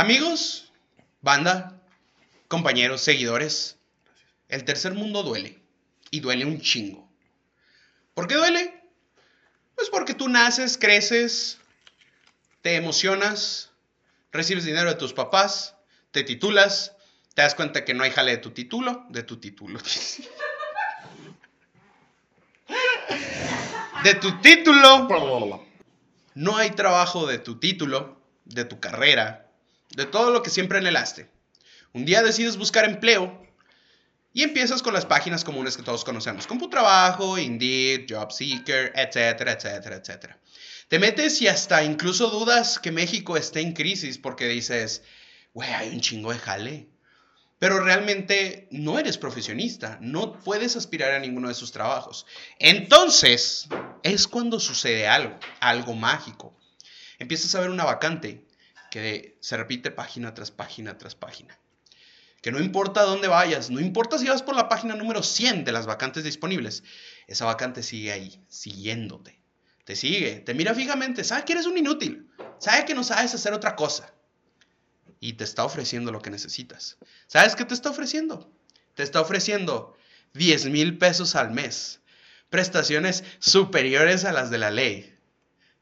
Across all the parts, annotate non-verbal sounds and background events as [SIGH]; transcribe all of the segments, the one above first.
Amigos, banda, compañeros, seguidores, el tercer mundo duele. Y duele un chingo. ¿Por qué duele? Pues porque tú naces, creces, te emocionas, recibes dinero de tus papás, te titulas, te das cuenta que no hay jale de tu título, de tu título. [LAUGHS] De tu título. No hay trabajo de tu título, de tu carrera, de todo lo que siempre anhelaste. Un día decides buscar empleo y empiezas con las páginas comunes que todos conocemos. CompuTrabajo, Indeed, JobSeeker, etcétera, etcétera, etcétera. Te metes y hasta incluso dudas que México esté en crisis porque dices, güey, hay un chingo de jale. Pero realmente no eres profesionista, no puedes aspirar a ninguno de esos trabajos. Entonces, es cuando sucede algo, algo mágico. Empiezas a ver una vacante que se repite página tras página tras página. Que no importa dónde vayas, no importa si vas por la página número 100 de las vacantes disponibles, esa vacante sigue ahí, siguiéndote. Te sigue, te mira fijamente, sabe que eres un inútil, sabe que no sabes hacer otra cosa. Y te está ofreciendo lo que necesitas. ¿Sabes qué te está ofreciendo? Te está ofreciendo 10 mil pesos al mes, prestaciones superiores a las de la ley.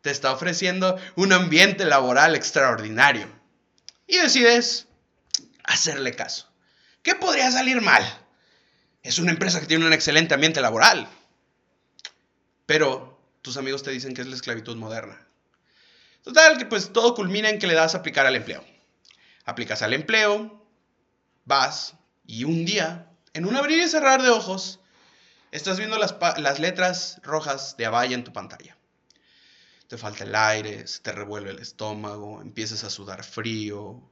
Te está ofreciendo un ambiente laboral extraordinario. Y decides hacerle caso. ¿Qué podría salir mal? Es una empresa que tiene un excelente ambiente laboral. Pero tus amigos te dicen que es la esclavitud moderna. Total, que pues todo culmina en que le das a aplicar al empleo. Aplicas al empleo, vas y un día, en un abrir y cerrar de ojos, estás viendo las, las letras rojas de Avaya en tu pantalla. Te falta el aire, se te revuelve el estómago, empiezas a sudar frío,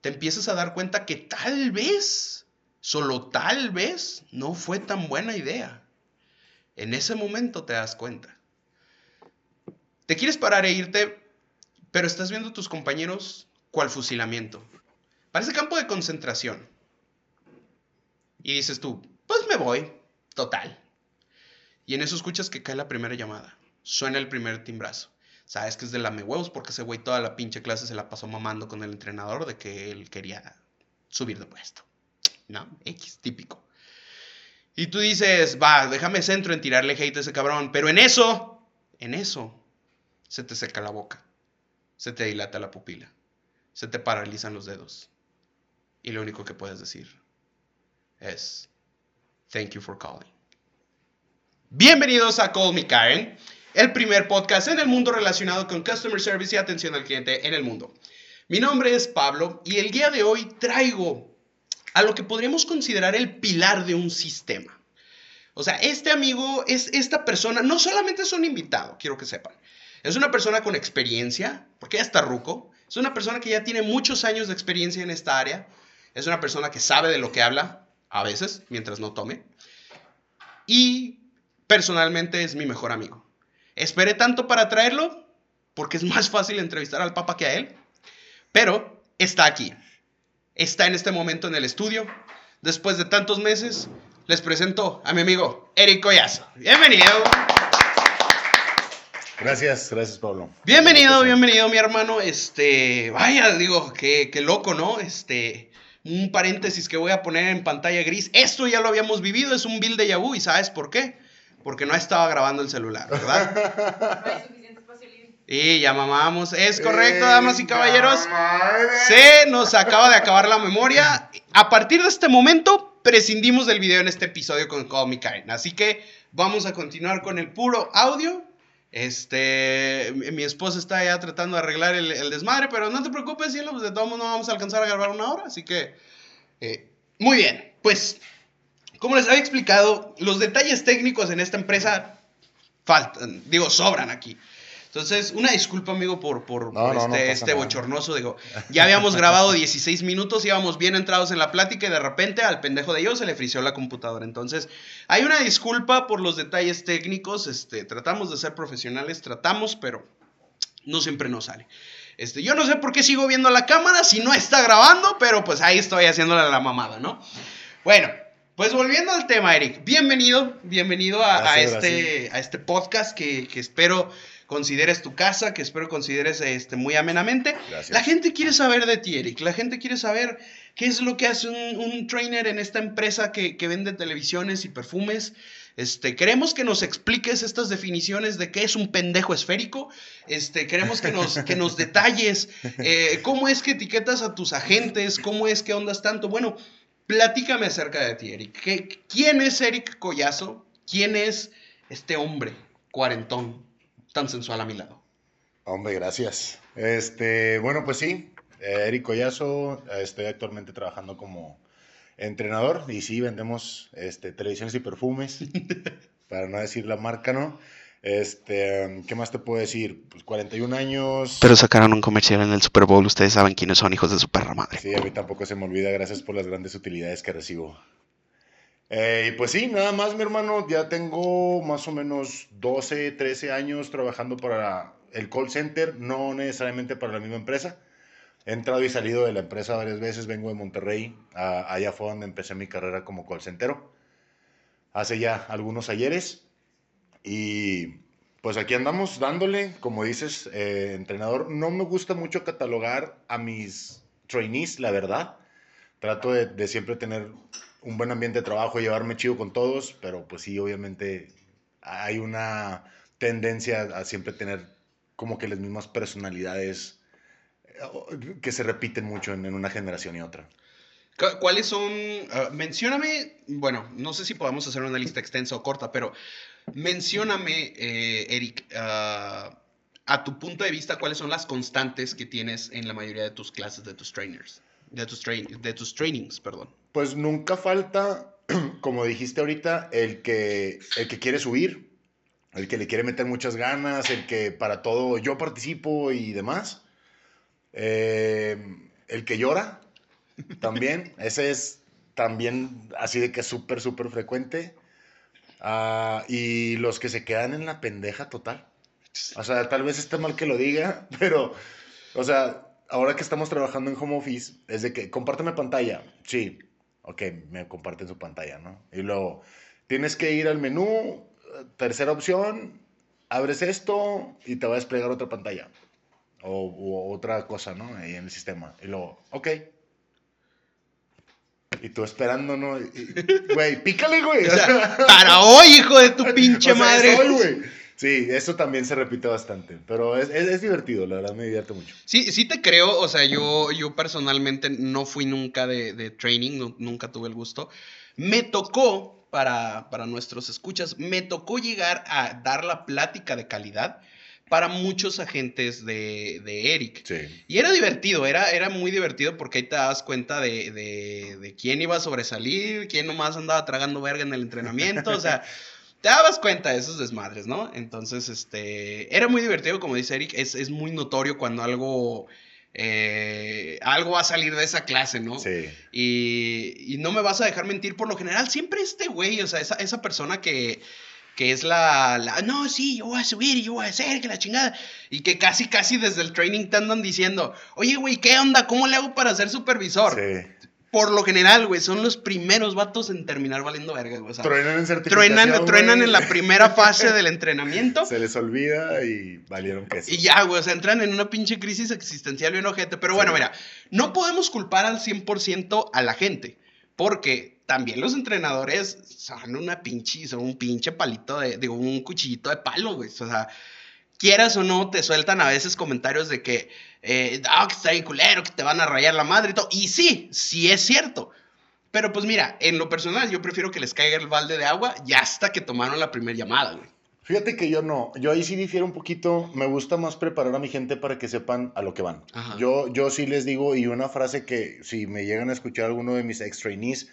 te empiezas a dar cuenta que tal vez, solo tal vez, no fue tan buena idea. En ese momento te das cuenta. Te quieres parar e irte, pero estás viendo a tus compañeros cual fusilamiento. Parece campo de concentración. Y dices tú, pues me voy, total. Y en eso escuchas que cae la primera llamada. Suena el primer timbrazo. Sabes que es de lame huevos porque ese güey toda la pinche clase se la pasó mamando con el entrenador de que él quería subir de puesto. ¿No? X, típico. Y tú dices, va, déjame centro en tirarle hate a ese cabrón. Pero en eso, en eso, se te seca la boca. Se te dilata la pupila. Se te paralizan los dedos. Y lo único que puedes decir es, thank you for calling. Bienvenidos a Call Me Karen el primer podcast en el mundo relacionado con Customer Service y atención al cliente en el mundo. Mi nombre es Pablo y el día de hoy traigo a lo que podríamos considerar el pilar de un sistema. O sea, este amigo es esta persona, no solamente es un invitado, quiero que sepan. Es una persona con experiencia, porque ya está ruco. Es una persona que ya tiene muchos años de experiencia en esta área. Es una persona que sabe de lo que habla, a veces, mientras no tome. Y personalmente es mi mejor amigo. Esperé tanto para traerlo porque es más fácil entrevistar al Papa que a él. Pero está aquí. Está en este momento en el estudio. Después de tantos meses, les presento a mi amigo Eric Collazo. Bienvenido. Gracias, gracias Pablo. Bienvenido, bienvenido mi hermano. Este, vaya, digo, qué, qué loco, ¿no? Este, un paréntesis que voy a poner en pantalla gris. Esto ya lo habíamos vivido, es un build de Yahoo y ¿sabes por qué? Porque no estaba grabando el celular, ¿verdad? [LAUGHS] No hay suficiente espacio libre. Y ya mamamos. Es correcto, damas y caballeros. Se nos acaba de acabar la memoria. A partir de este momento, prescindimos del video en este episodio con Call Me Karen. Así que vamos a continuar con el puro audio. Este, mi esposa está ya tratando de arreglar el, desmadre, pero no te preocupes, cielo, pues de todos modos no vamos a alcanzar a grabar una hora, así que, eh, muy bien, pues como les había explicado, los detalles técnicos en esta empresa faltan, digo, sobran aquí. Entonces, una disculpa, amigo, por, por, este, este bochornoso. Digo, ya habíamos grabado 16 minutos, íbamos bien entrados en la plática y de repente al pendejo de yo se le frició la computadora. Entonces, hay una disculpa por los detalles técnicos. Este, tratamos de ser profesionales, tratamos, pero no siempre nos sale. Este, yo no sé por qué sigo viendo la cámara si no está grabando, pero pues ahí estoy haciéndole la mamada, ¿no? Bueno, pues volviendo al tema, Eric, bienvenido, bienvenido a, este, a este podcast que, espero consideres tu casa, que espero consideres este, muy amenamente. Gracias. La gente quiere saber de ti, Eric. La gente quiere saber qué es lo que hace un, un trainer en esta empresa que, que vende televisiones y perfumes. Este, queremos que nos expliques estas definiciones de qué es un pendejo esférico. Este, queremos que nos, que nos [LAUGHS] detalles eh, cómo es que etiquetas a tus agentes, cómo es que ondas tanto. Bueno, platícame acerca de ti, Eric. ¿Qué- ¿Quién es Eric Collazo? ¿Quién es este hombre cuarentón tan sensual a mi lado? Hombre, gracias. Este, bueno, pues sí, eh, Eric Collazo, eh, estoy actualmente trabajando como entrenador y sí, vendemos este, televisiones y perfumes, [LAUGHS] para no decir la marca, ¿no? Este, ¿qué más te puedo decir? Pues 41 años. Pero sacaron un comercial en el Super Bowl. Ustedes saben quiénes son hijos de su perra madre. Sí, a mí tampoco se me olvida, gracias por las grandes utilidades que recibo. Eh, y pues sí, nada más, mi hermano, ya tengo más o menos 12, 13 años trabajando para el call center, no necesariamente para la misma empresa. He entrado y salido de la empresa varias veces, vengo de Monterrey, a- allá fue donde empecé mi carrera como call centero, hace ya algunos ayeres. Y pues aquí andamos dándole, como dices, eh, entrenador. No me gusta mucho catalogar a mis trainees, la verdad. Trato de, de siempre tener un buen ambiente de trabajo, llevarme chido con todos, pero pues sí, obviamente hay una tendencia a siempre tener como que las mismas personalidades eh, que se repiten mucho en, en una generación y otra. Cu- ¿Cuáles son? ah, mencióname, bueno, no sé si podemos hacer una lista extensa o corta, pero mencióname, eh, Eric, ah, a tu punto de vista, cuáles son las constantes que tienes en la mayoría de tus clases, de tus trainers, de tus, de tus trainings, perdón. Pues nunca falta, [CLEARS THROAT] como dijiste ahorita, el que, el que quiere subir, el que le quiere meter muchas ganas, el que para todo yo participo y demás. Eh, el que llora, también. [LAUGHS] Ese es también así de que es súper, súper frecuente. Ah, y los que se quedan en la pendeja total. O sea, tal vez esté mal que lo diga, [LAUGHS] pero, o sea, ahora que estamos trabajando en home office, es de que compárteme pantalla. Sí, ok, me comparten su pantalla, ¿no? Y luego, tienes que ir al menú, tercera opción, abres esto y te va a desplegar otra pantalla. O, u otra cosa, ¿no? Ahí en el sistema. Y luego, ok. Y tú esperando, ¿no? Güey, pícale, güey. O sea, [LAUGHS] para hoy, hijo de tu pinche O sea, madre. es hoy, güey. Sí, eso también se repite bastante. Pero es, es, es divertido, la verdad, me divierte mucho. Sí, sí te creo, o sea, yo, yo personalmente no fui nunca de, de training, nu- nunca tuve el gusto. Me tocó, para, para nuestros escuchas, me tocó llegar a dar la plática de calidad para muchos agentes de, de Eric. Sí. Y era divertido, era, era muy divertido porque ahí te das cuenta de, de, de quién iba a sobresalir, quién nomás andaba tragando verga en el entrenamiento, o sea, te dabas cuenta de esos desmadres, ¿no? Entonces, este, era muy divertido, como dice Eric, es, es muy notorio cuando algo, eh, algo va a salir de esa clase, ¿no? Sí. Y, y no me vas a dejar mentir, por lo general, siempre este güey, o sea, esa, esa persona que, que es la, la, no, sí, yo voy a subir y yo voy a hacer, que la chingada. Y que casi, casi desde el training te andan diciendo, oye, güey, ¿qué onda? ¿Cómo le hago para ser supervisor? Sí. Por lo general, güey, son los primeros vatos en terminar valiendo verga, güey. Truenan en certificación, truenan, truenan en la primera [LAUGHS] fase del entrenamiento. Se les olvida y valieron queso. Y ya, güey, o sea, entran en una pinche crisis existencial bien ojete. Pero bueno, Sí. mira, no podemos culpar al 100% a la gente, porque también los entrenadores son una pinche, son un pinche palito de, de un cuchillito de palo, güey. O sea, quieras o no, te sueltan a veces comentarios de que, eh, ah, que está bien culero, que te van a rayar la madre y todo. Y sí, sí es cierto. Pero pues mira, en lo personal, yo prefiero que les caiga el balde de agua ya hasta que tomaron la primera llamada, güey. Fíjate que yo no, yo ahí sí difiero un poquito, me gusta más preparar a mi gente para que sepan a lo que van. Ajá. Yo, yo sí les digo, y una frase que si me llegan a escuchar alguno de mis ex trainees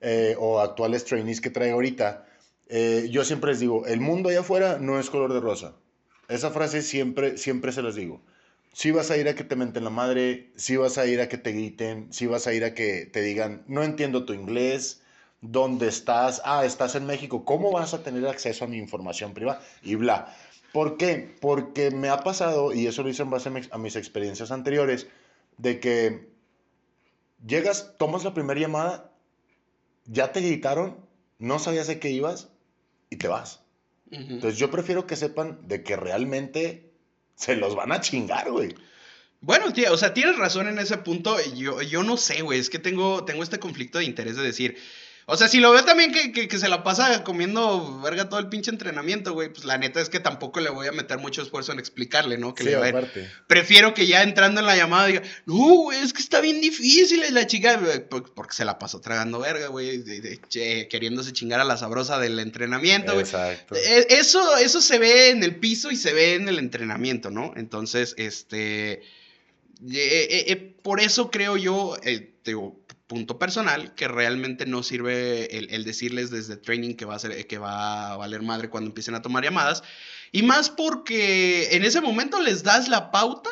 eh, o actuales trainees que traigo ahorita, eh, yo siempre les digo, el mundo allá afuera no es color de rosa. Esa frase siempre, siempre se las digo. Si vas a ir a que te menten la madre, si vas a ir a que te griten, si vas a ir a que te digan, no entiendo tu inglés, ¿dónde estás? Ah, estás en México, ¿cómo vas a tener acceso a mi información privada? Y bla. ¿Por qué? Porque me ha pasado, y eso lo hice en base a mis experiencias anteriores, de que llegas, tomas la primera llamada, ya te gritaron, no sabías de qué ibas y te vas. Entonces yo prefiero que sepan de que realmente se los van a chingar, güey. Bueno, tío, o sea, tienes razón en ese punto. Yo, yo no sé, güey. Es que tengo, tengo este conflicto de interés de decir. O sea, si lo veo también que, se la pasa comiendo verga todo el pinche entrenamiento, güey, pues la neta es que tampoco le voy a meter mucho esfuerzo en explicarle, ¿no? Que sí, le aparte. Prefiero que ya entrando en la llamada diga, no, güey, es que está bien difícil la chica, porque se la pasó tragando verga, güey, queriéndose chingar a la sabrosa del entrenamiento, güey. Exacto. E, eso, eso se ve en el piso y se ve en el entrenamiento, ¿no? Entonces, este eh, eh, por eso creo yo, eh, punto personal, que realmente no sirve el, decirles desde training que va, a ser, que va a valer madre cuando empiecen a tomar llamadas. Y más porque en ese momento les das la pauta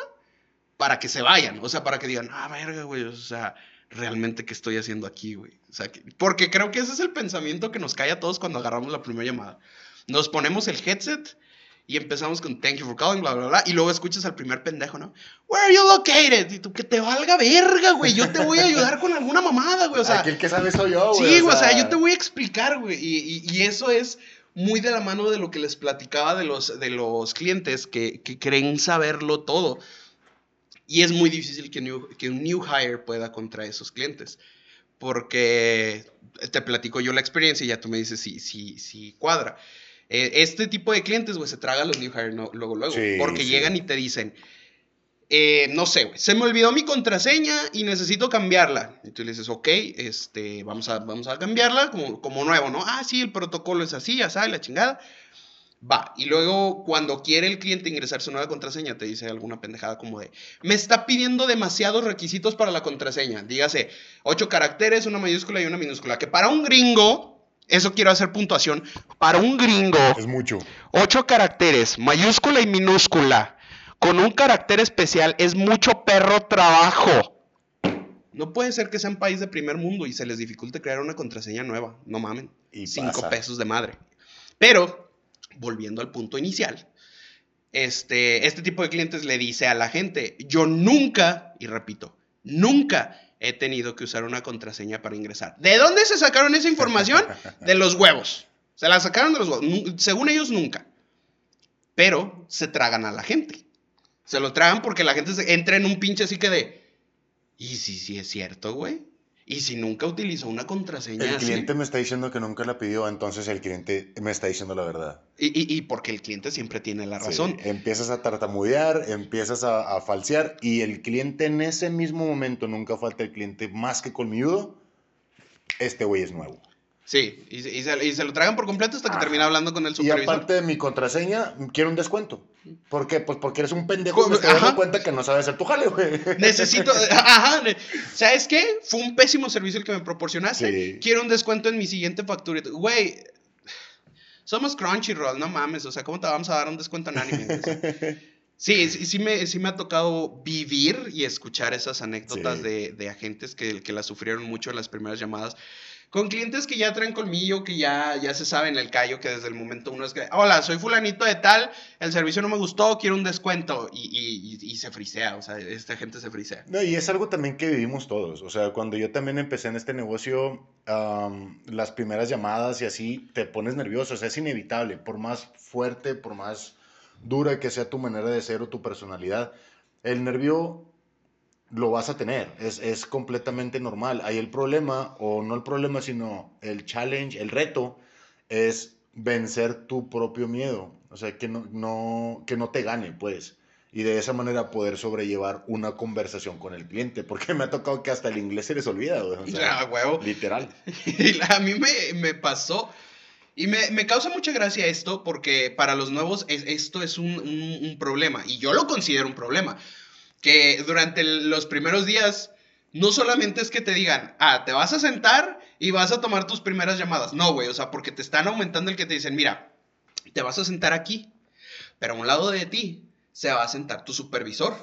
para que se vayan. O sea, para que digan, ah, verga, güey, o sea, realmente qué estoy haciendo aquí, güey. O sea, porque creo que ese es el pensamiento que nos cae a todos cuando agarramos la primera llamada. Nos ponemos el headset y empezamos con thank you for calling, bla, bla, bla. Y luego escuchas al primer pendejo, ¿no? Where are you located? Y tú, que te valga verga, güey. Yo te voy a ayudar con alguna mamada, güey. O sea. Aquí el que sabe soy yo, güey. Sí, güey. O, sea... yo te voy a explicar, güey. Y, y, eso es muy de la mano de lo que les platicaba de los, de los clientes que, que creen saberlo todo. Y es muy difícil que, que un new hire pueda contra esos clientes. Porque te platico yo la experiencia y ya tú me dices si, si, si cuadra. Eh, este tipo de clientes, güey, se tragan los new hire luego, luego. porque llegan y te dicen, eh, no sé, güey, se me olvidó mi contraseña y necesito cambiarla. Y tú le dices, ok, este, vamos a, vamos a cambiarla como, como nuevo, ¿no? Ah, sí, el protocolo es así, ya sabes, la chingada. Va, y luego cuando quiere el cliente ingresar su nueva contraseña, te dice alguna pendejada como de, me está pidiendo demasiados requisitos para la contraseña. Dígase, ocho caracteres, una mayúscula y una minúscula, que para un gringo eso quiero hacer puntuación. Para un gringo. Es mucho. Ocho caracteres, mayúscula y minúscula. Con un carácter especial es mucho perro trabajo. No puede ser que sea un país de primer mundo y se les dificulte crear una contraseña nueva. No mamen. Y Cinco pesos de madre. Pero, volviendo al punto inicial, este, este tipo de clientes le dice a la gente, yo nunca, y repito, nunca he tenido que usar una contraseña para ingresar. ¿De dónde se sacaron esa información? [LAUGHS] De los huevos. Se la sacaron de los huevos. Según ellos, nunca. Pero se tragan a la gente. Se lo tragan porque la gente se entra en un pinche así que de. ¿Y si sí es cierto, güey? Y si nunca utilizó una contraseña. El cliente me está diciendo que nunca la pidió, entonces el cliente me está diciendo la verdad. Y, y, porque el cliente siempre tiene la razón. empiezas a tartamudear, empiezas a, a, falsear, y el cliente en ese mismo momento, nunca falta el cliente más que colmilludo, este güey es nuevo. Sí, y, se, lo tragan por completo hasta que termina hablando con el supervisor. Y aparte de mi contraseña, quiero un descuento. ¿Por qué? Pues porque eres un pendejo que te das cuenta que no sabes hacer tu jale, güey. Necesito, [LAUGHS] ajá, ¿sabes qué? Fue un pésimo servicio el que me proporcionaste. Quiero un descuento en mi siguiente factura. Güey, somos Crunchyroll, no mames, o sea, ¿cómo te vamos a dar un descuento en anime? [LAUGHS] Sí, sí, sí, me, sí me ha tocado vivir y escuchar esas anécdotas de, de, agentes que, que la sufrieron mucho en las primeras llamadas. Con clientes que ya traen colmillo, que ya, ya se saben el callo, que desde el momento uno es que, hola, soy fulanito de tal, el servicio no me gustó, quiero un descuento. Y, y, se frisea, o sea, esta gente se frisea. No, y es algo también que vivimos todos. O sea, cuando yo también empecé en este negocio, las primeras llamadas y así, te pones nervioso, o sea, es inevitable, por más fuerte, por más dura que sea tu manera de ser o tu personalidad, el nervio lo vas a tener, es, es, completamente normal. Ahí el problema, o no el problema, sino el challenge, el reto, es vencer tu propio miedo, o sea, que no, no, que no te gane, pues. Y de esa manera poder sobrellevar una conversación con el cliente, porque me ha tocado que hasta el inglés se les olvida, o sea, huevo. Literal. [LAUGHS] a mí me, me pasó, y me, me, causa mucha gracia esto, porque para los nuevos esto es un, un, un problema, y yo lo considero un problema que durante los primeros días no solamente es que te digan, ah, te vas a sentar y vas a tomar tus primeras llamadas. No, güey, o sea, porque te están aumentando el que te dicen, mira, te vas a sentar aquí, pero a un lado de ti se va a sentar tu supervisor.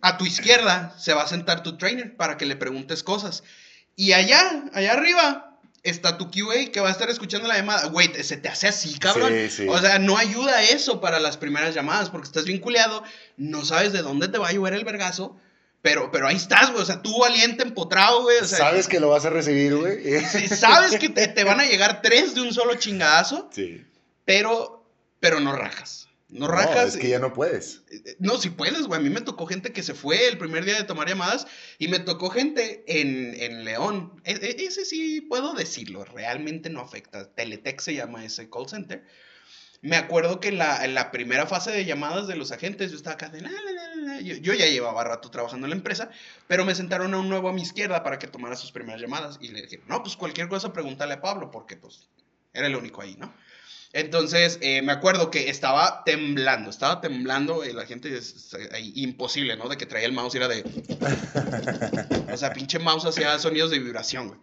A tu izquierda se va a sentar tu trainer para que le preguntes cosas. Y allá, allá arriba, está tu QA que va a estar escuchando la llamada. Güey, se te hace así, cabrón. O sea, no ayuda eso para las primeras llamadas porque estás vinculado, no sabes de dónde te va a llover el vergazo. Pero, pero ahí estás, güey. O sea, tú valiente, empotrado, güey. sabes que lo vas a recibir, güey. sabes que te, te, van a llegar tres de un solo chingadazo. Sí. pero, pero no rajas. No No, rajas. es que ya no puedes. No, si puedes, güey. A mí me tocó gente que se fue el primer día de tomar llamadas y me tocó gente en, en León. E- e- ese sí puedo decirlo, realmente no afecta. Teletec se llama ese call center. Me acuerdo que en la, en la primera fase de llamadas de los agentes yo estaba acá de... la, la, la, la, la. Yo, yo ya llevaba rato trabajando en la empresa, pero me sentaron a un nuevo a mi izquierda para que tomara sus primeras llamadas y le dijeron, no, pues cualquier cosa pregúntale a Pablo porque pues era el único ahí, ¿no? Entonces, eh, me acuerdo que estaba temblando, estaba temblando, y la gente es, ahí, imposible, ¿no? De que traía el mouse y era de... o sea, pinche mouse hacía sonidos de vibración, güey.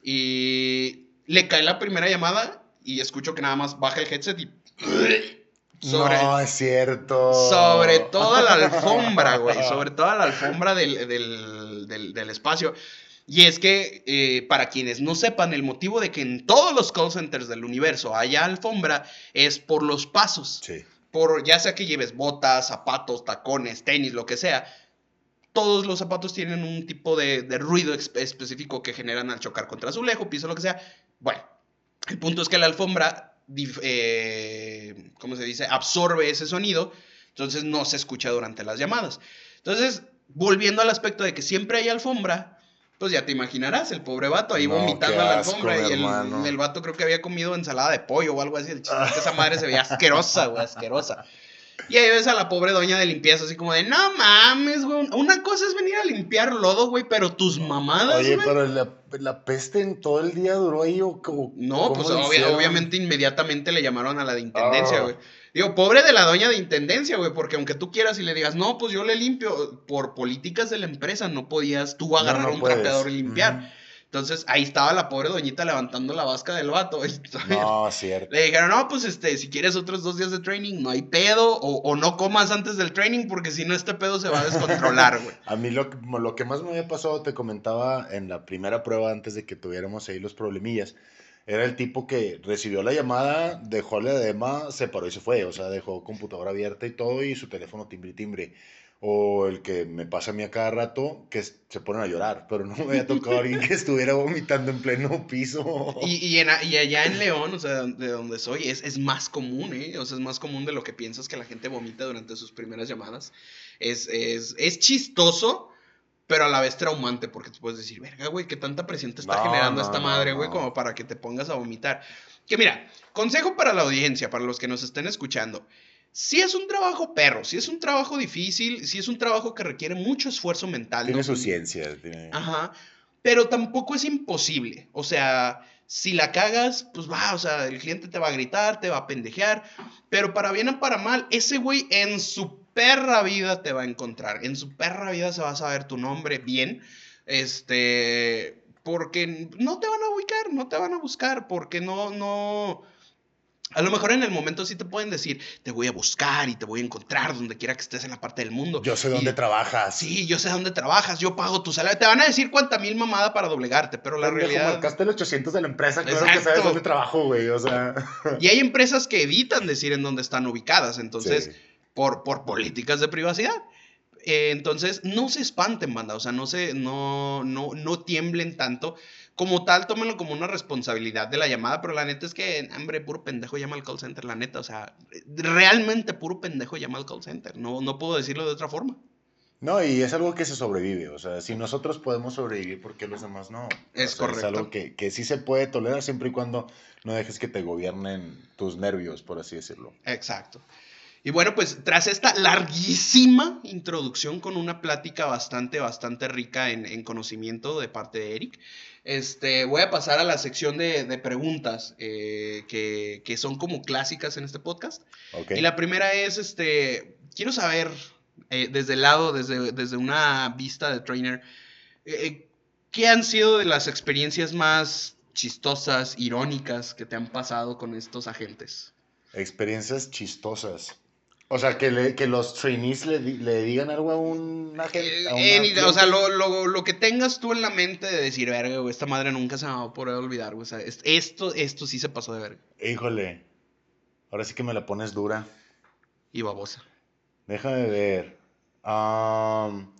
Y le cae la primera llamada y escucho que nada más baja el headset y... Sobre, No, es cierto. sobre toda la alfombra, güey. Sobre toda la alfombra del, del, del, del espacio. Y es que, eh, para quienes no sepan, el motivo de que en todos los call centers del universo haya alfombra es por los pasos. Sí. Por, ya sea que lleves botas, zapatos, tacones, tenis, lo que sea. Todos los zapatos tienen un tipo de, de ruido específico que generan al chocar contra azulejo, piso, lo que sea. Bueno, el punto es que la alfombra, eh, ¿cómo se dice? Absorbe ese sonido, entonces no se escucha durante las llamadas. Entonces, volviendo al aspecto de que siempre hay alfombra, pues ya te imaginarás, el pobre vato ahí No, vomitando en la alfombra y el, el vato creo que había comido ensalada de pollo o algo así. El chiste es que esa madre se veía asquerosa, güey, asquerosa. Y ahí ves a la pobre doña de limpieza así como de, no mames, güey. Una cosa es venir a limpiar lodo, güey, pero tus mamadas, Oye, güey. pero la, la peste en todo el día duró ahí o como. No, pues obvia- obviamente inmediatamente le llamaron a la de intendencia, Ah. güey. Digo, pobre de la doña de intendencia, güey, porque aunque tú quieras y le digas, no, pues yo le limpio, por políticas de la empresa no podías tú agarrar no un puedes. trapeador y limpiar. Entonces ahí estaba la pobre doñita levantando la vasca del vato. [LAUGHS] No, cierto. Le dijeron, no, pues este, si quieres otros dos días de training, no hay pedo, o, o no comas antes del training, porque si no, este pedo se va a descontrolar, güey. [LAUGHS] A mí lo, que- lo que más me había pasado, te comentaba en la primera prueba antes de que tuviéramos ahí los problemillas, era el tipo que recibió la llamada, dejó la edema, se paró y se fue, o sea, dejó computadora abierta y todo y su teléfono timbre timbre. O el que me pasa a mí a cada rato, que se ponen a llorar, pero no me había tocado alguien que estuviera vomitando en pleno piso. Y, y, en- y allá en León, o sea, de donde soy, es, es más común, ¿eh? O sea, es más común de lo que piensas que la gente vomita durante sus primeras llamadas. Es, es, es chistoso, pero a la vez traumante, porque tú puedes decir, verga, güey, qué tanta presión te está No, generando no, esta madre, güey, no. como para que te pongas a vomitar. Que mira, consejo para la audiencia, para los que nos estén escuchando. Si es un trabajo perro, si es un trabajo difícil, si es un trabajo que requiere mucho esfuerzo mental. Tiene su ciencia. tiene- Ajá. Pero tampoco es imposible. O sea, si la cagas, pues va, o sea, el cliente te va a gritar, te va a pendejear. Pero para bien o para mal, ese güey en su perra vida te va a encontrar. En su perra vida se va a saber tu nombre bien. Este. Porque no te van a ubicar, no te van a buscar, porque no, no. A lo mejor en el momento sí te pueden decir, te voy a buscar y te voy a encontrar donde quiera que estés en la parte del mundo. Yo sé Y- dónde trabajas. Sí, yo sé dónde trabajas, yo pago tu salario. Te van a decir cuánta mil mamada para doblegarte, pero la Pendejo, realidad. marcaste el 800 de la empresa, claro que Exacto. sabes dónde trabajo, güey, o sea... Y hay empresas que evitan decir en dónde están ubicadas, entonces, Sí. Por, por políticas de privacidad. Eh, entonces, no se espanten, banda, o sea, no se, no, no, no tiemblen tanto. Como tal, tómenlo como una responsabilidad de la llamada, pero la neta es que, hombre, puro pendejo llama al call center, la neta, o sea, realmente puro pendejo llama al call center, no, no puedo decirlo de otra forma. No, y es algo que se sobrevive, o sea, si nosotros podemos sobrevivir, ¿por qué los demás no? Es O sea, correcto. Es algo que, que sí se puede tolerar siempre y cuando no dejes que te gobiernen tus nervios, por así decirlo. Exacto. Y bueno, pues tras esta larguísima introducción con una plática bastante, bastante rica en, en conocimiento de parte de Eric, este, voy a pasar a la sección de, de preguntas eh, que, que son como clásicas en este podcast. Y la primera es, este, quiero saber, eh, desde el lado, desde, desde una vista de trainer, eh, ¿qué han sido de las experiencias más chistosas, irónicas que te han pasado con estos agentes? Experiencias chistosas. O sea, que, le- que los trainees le, le digan algo a un agente. a una Eh, o sea, lo, lo- lo que tengas tú en la mente de decir, verga, güey, esta madre nunca se me va a poder olvidar, güey. O sea, es- esto, esto sí se pasó de verga. Híjole, ahora sí que me la pones dura. Y babosa. Déjame ver. Am,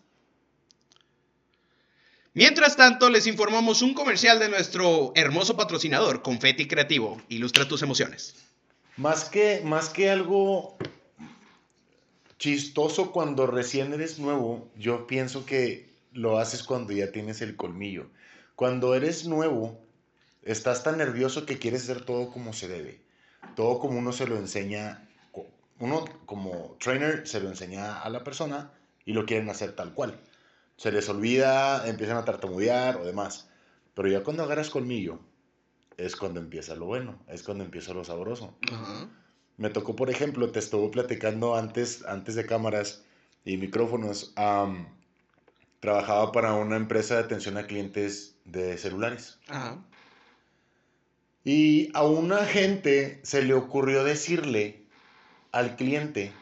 Mientras tanto, les informamos un comercial de nuestro hermoso patrocinador, Confetti Creativo. Ilustra tus emociones. Más que, más que algo chistoso cuando recién eres nuevo, yo pienso que lo haces cuando ya tienes el colmillo. Cuando eres nuevo, estás tan nervioso que quieres hacer todo como se debe. Todo como uno se lo enseña, uno como trainer se lo enseña a la persona y lo quieren hacer tal cual. Se les olvida, empiezan a tartamudear o demás. Pero ya cuando agarras colmillo, es cuando empieza lo bueno, es cuando empieza lo sabroso. Me tocó, por ejemplo, te estuvo platicando antes, antes de cámaras y micrófonos. trabajaba para una empresa de atención a clientes de celulares. Y a una gente se le ocurrió decirle al cliente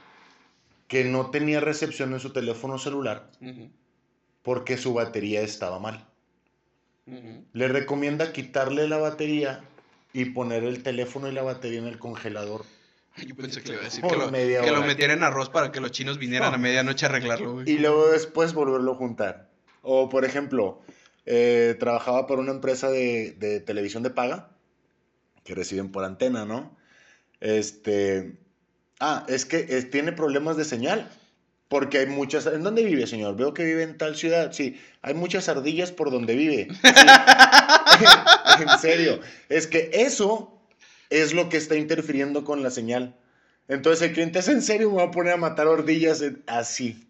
que no tenía recepción en su teléfono celular porque su batería estaba mal. Le recomienda quitarle la batería y poner el teléfono y la batería en el congelador. Yo pensé que le iba a decir que, lo, que lo, metieran en arroz para que los chinos vinieran a medianoche a arreglarlo, Y luego después volverlo a juntar. O, por ejemplo, eh, trabajaba por una empresa de, televisión de paga que reciben por antena, ¿no? Este. Ah, es que tiene problemas de señal. Porque hay muchas. ¿En dónde vive, señor? Veo que vive en tal ciudad. Sí, hay muchas ardillas por donde vive. [LAUGHS] en serio. Es que eso es lo que está interfiriendo con la señal. Entonces el cliente es en serio, me va a poner a matar ardillas así.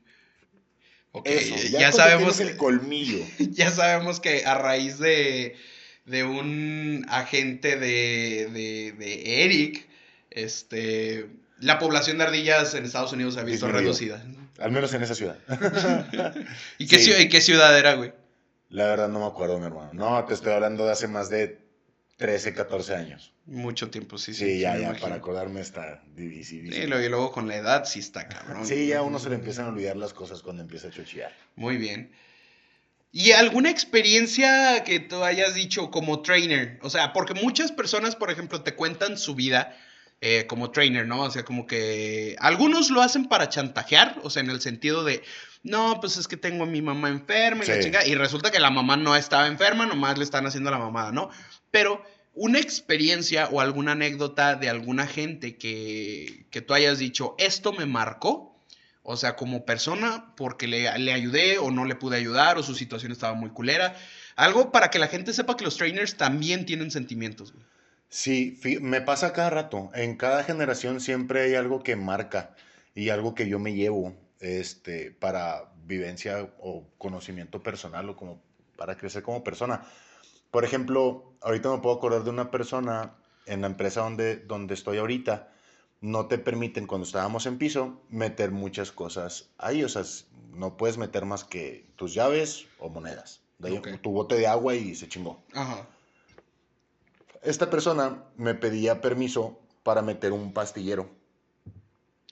Eso, ya, sabemos el colmillo. [LAUGHS] Ya sabemos que a raíz de, de un agente de, de, de Eric, este, la población de ardillas en Estados Unidos se ha visto reducida. Al menos en esa ciudad. [LAUGHS] ¿Y, qué ciudad, qué ciudad era, güey? La verdad no me acuerdo, mi hermano. No, te estoy hablando de hace más de 13, 14 años. Mucho tiempo, sí, sí. Sí, ya, ya, para acordarme está difícil. Sí, y luego con la edad sí está cabrón. Sí, ya uno se le empiezan a olvidar las cosas cuando empieza a chochear. Muy bien. ¿Y alguna experiencia que tú hayas dicho como trainer? O sea, porque muchas personas, por ejemplo, te cuentan su vida eh, como trainer, ¿no? O sea, como que algunos lo hacen para chantajear, o sea, en el sentido de, no, pues es que tengo a mi mamá enferma y la chinga, y resulta que la mamá no estaba enferma, nomás le están haciendo la mamada, ¿no? Pero una experiencia o alguna anécdota de alguna gente que, que tú hayas dicho, esto me marcó, o sea, como persona, porque le, le, ayudé o no le pude ayudar, o su situación estaba muy culera. Algo para que la gente sepa que los trainers también tienen sentimientos. Sí, me pasa cada rato. En cada generación siempre hay algo que marca y algo que yo me llevo este, para vivencia o conocimiento personal o como para crecer como persona. Por ejemplo, ahorita me puedo acordar de una persona en la empresa donde, donde estoy ahorita, no te permiten, cuando estábamos en piso, meter muchas cosas ahí. O sea, no puedes meter más que tus llaves o monedas. Tu bote de agua y se chingó. Ajá. Esta persona me pedía permiso para meter un pastillero.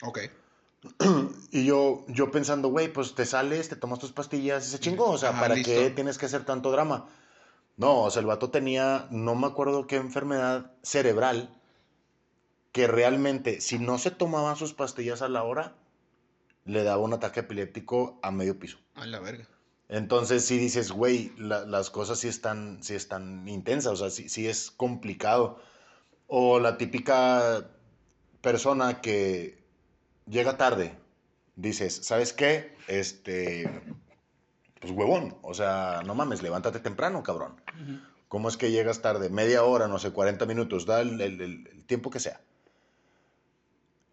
Ok. Y yo, yo pensando, güey, pues te sales, te tomas tus pastillas y se chingó. O sea, ¿para qué tienes que hacer tanto drama? No, o sea, el vato tenía, no me acuerdo qué enfermedad cerebral, que realmente, si no se tomaban sus pastillas a la hora, le daba un ataque epiléptico a medio piso. A la verga. Entonces sí dices, güey, las cosas sí están, sí están intensas, o sea, sí, sí es complicado. O la típica persona que llega tarde, dices, ¿sabes qué? Este, pues huevón, o sea, no mames, levántate temprano, cabrón. ¿Cómo es que llegas tarde? Media hora, no sé, 40 minutos, da el, tiempo que sea.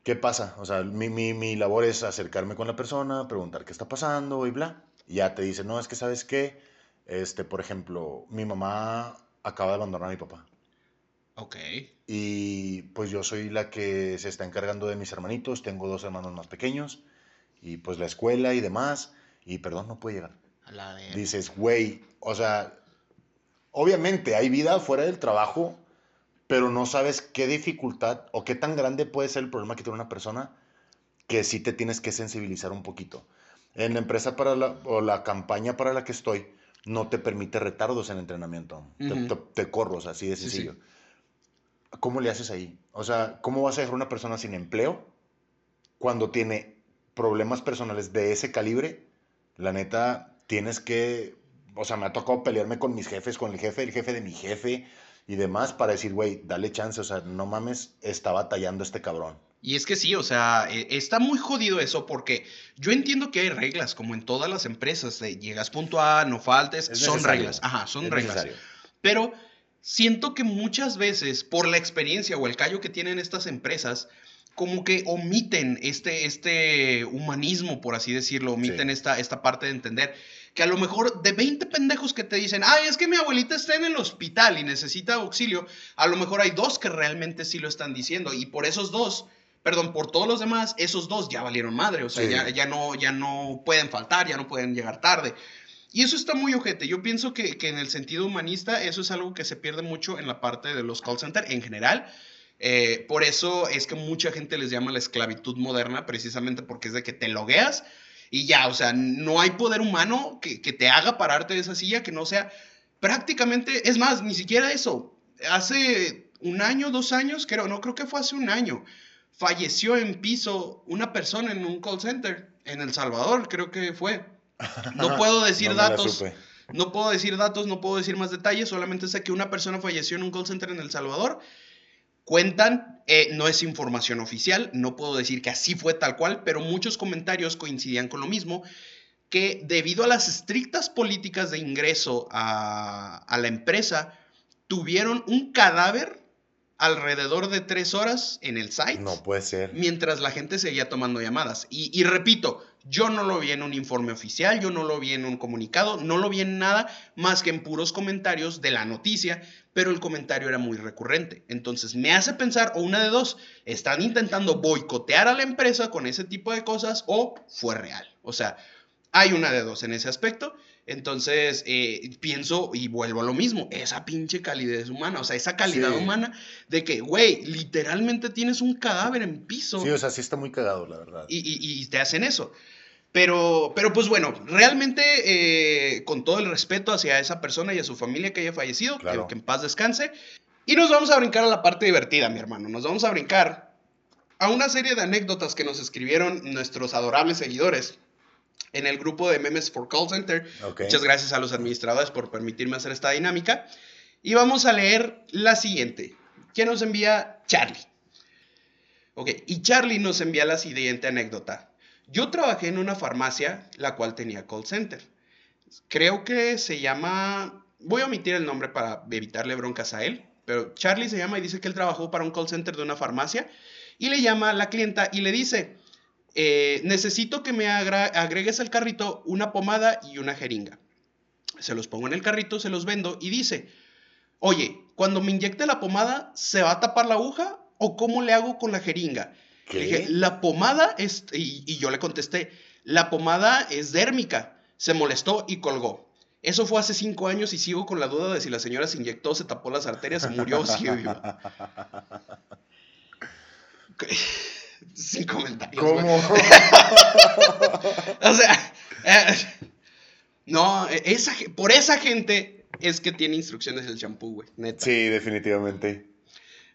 ¿Qué pasa? O sea, mi, mi, mi labor es acercarme con la persona, preguntar qué está pasando y bla ya te dice, no, es que sabes qué, este, por ejemplo, mi mamá acaba de abandonar a mi papá. Ok. Y pues yo soy la que se está encargando de mis hermanitos, tengo dos hermanos más pequeños, y pues la escuela y demás, y perdón, no puede llegar. Dices, güey, o sea, obviamente hay vida fuera del trabajo, pero no sabes qué dificultad o qué tan grande puede ser el problema que tiene una persona que sí te tienes que sensibilizar un poquito. En la empresa para la, o la campaña para la que estoy, no te permite retardos en entrenamiento. te, corros, así de sencillo. ¿Cómo le haces ahí? O sea, ¿cómo vas a dejar una persona sin empleo cuando tiene problemas personales de ese calibre? La neta, tienes que... O sea, me ha tocado pelearme con mis jefes, con el jefe, el jefe de mi jefe, y demás para decir, güey, dale chance, o sea, no mames, está batallando este cabrón. Y es que sí, o sea, e- está muy jodido eso porque yo entiendo que hay reglas, como en todas las empresas, de llegas puntual, no faltes, Es son reglas, ajá, son Es reglas. necesario. Pero siento que muchas veces, por la experiencia o el callo que tienen estas empresas, como que omiten este, este humanismo, por así decirlo, omiten Sí. esta, esta parte de entender que a lo mejor de 20 pendejos que te dicen, ay, es que mi abuelita está en el hospital y necesita auxilio, a lo mejor hay dos que realmente sí lo están diciendo y por esos dos, perdón, por todos los demás, esos dos ya valieron madre, o sea, Sí. ya, ya, no, ya no pueden faltar, ya no pueden llegar tarde. Y eso está muy ojete. Yo pienso que, que en el sentido humanista eso es algo que se pierde mucho en la parte de los call centers en general. Eh, por eso es que mucha gente les llama la esclavitud moderna, precisamente porque es de que te logueas y ya, o sea, no hay poder humano que, que te haga pararte de esa silla que no sea prácticamente, es más, ni siquiera eso. Hace un año, dos años, creo, no creo que fue hace un año, falleció en piso una persona en un call center en El Salvador, creo que fue. No [LAUGHS] puedo decir No datos. No puedo decir datos, no puedo decir más detalles, solamente sé que una persona falleció en un call center en El Salvador. Cuentan, eh, no es información oficial, no puedo decir que así fue tal cual, pero muchos comentarios coincidían con lo mismo, que debido a las estrictas políticas de ingreso a, a la empresa, tuvieron un cadáver alrededor de tres horas en el site No puede ser. mientras la gente seguía tomando llamadas. Y, y repito, yo no lo vi en un informe oficial, yo no lo vi en un comunicado, no lo vi en nada más que en puros comentarios de la noticia, pero el comentario era muy recurrente. Entonces me hace pensar, o una de dos, están intentando boicotear a la empresa con ese tipo de cosas o fue real. O sea, hay una de dos en ese aspecto. Entonces, eh, pienso y vuelvo a lo mismo, esa pinche calidez humana, o sea, esa calidad Sí. humana de que, güey, literalmente tienes un cadáver en piso Sí, o sea, sí está muy cagado, la verdad. y, y- y te hacen eso. Pero, pero pues bueno, realmente eh, con todo el respeto hacia esa persona y a su familia que haya fallecido, que- Claro. que, en paz descanse. Y nos vamos a brincar a la parte divertida, mi hermano. Nos vamos a brincar a una serie de anécdotas que nos escribieron nuestros adorables seguidores en el grupo de Memes for Call Center. Ok. Muchas gracias a los administradores por permitirme hacer esta dinámica. Y vamos a leer la siguiente, que nos envía Charlie. Ok, y Charlie nos envía la siguiente anécdota. Yo trabajé en una farmacia, la cual tenía call center. Creo que se llama... Voy a omitir el nombre para evitarle broncas a él, pero Charlie se llama y dice que él trabajó para un call center de una farmacia y le llama a la clienta y le dice, eh, necesito que me agregues al carrito una pomada y una jeringa. Se los pongo en el carrito, se los vendo y dice, oye, cuando me inyecte la pomada, ¿se va a tapar la aguja o cómo le hago con la jeringa? ¿Qué? Le dije, la pomada es, y, y yo le contesté, la pomada es dérmica. Se molestó y colgó. Eso fue hace cinco años y sigo con la duda de si la señora se inyectó, se tapó las arterias, se murió o sigue viva. [LAUGHS] [LAUGHS] Sin comentarios. ¿Cómo? [LAUGHS] O sea, eh, no, esa, por esa gente es que tiene instrucciones el champú, güey, neta. sí, definitivamente.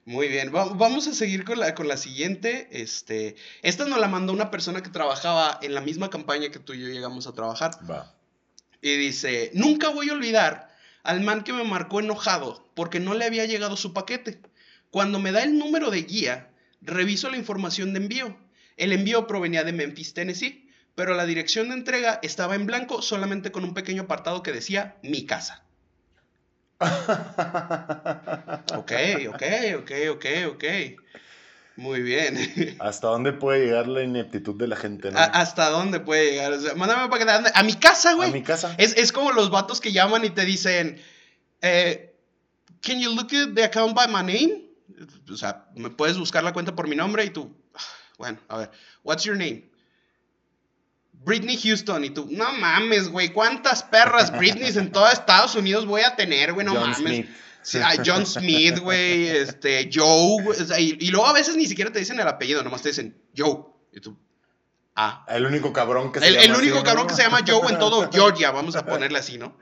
Muy bien, va- vamos a seguir con la, con la siguiente. Este, esta nos la mandó una persona que trabajaba en la misma campaña que tú y yo llegamos a trabajar. Va. Y dice, nunca voy a olvidar al man que me marcó enojado porque no le había llegado su paquete. Cuando me da el número de guía, reviso la información de envío. El envío provenía de Memphis, Tennessee, pero la dirección de entrega estaba en blanco solamente con un pequeño apartado que decía mi casa. [LAUGHS] Ok, ok, ok, ok, ok. Muy bien. [LAUGHS] ¿Hasta dónde puede llegar la ineptitud de la gente, no? ¿A- ¿Hasta dónde puede llegar? O sea, mándame un paquete. ¿A dónde? A mi casa, A güey. mi casa. Es, es como los vatos que llaman y te dicen, eh, can you look at the account by my name? O sea, me puedes buscar la cuenta por mi nombre y tú, "Ah, bueno, a ver, what's your name? Britney Houston y tú, no mames, güey, ¿cuántas perras Britneys en todo Estados Unidos voy a tener, güey? No John mames. Smith. Sí, John Smith, güey, este, Joe, güey, o sea, y, y luego a veces ni siquiera te dicen el apellido, nomás te dicen Joe. Y tú, ah, El único cabrón que se el, llama el así, único ¿no? cabrón que se llama Joe en todo [LAUGHS] Georgia, vamos a ponerle así, ¿no?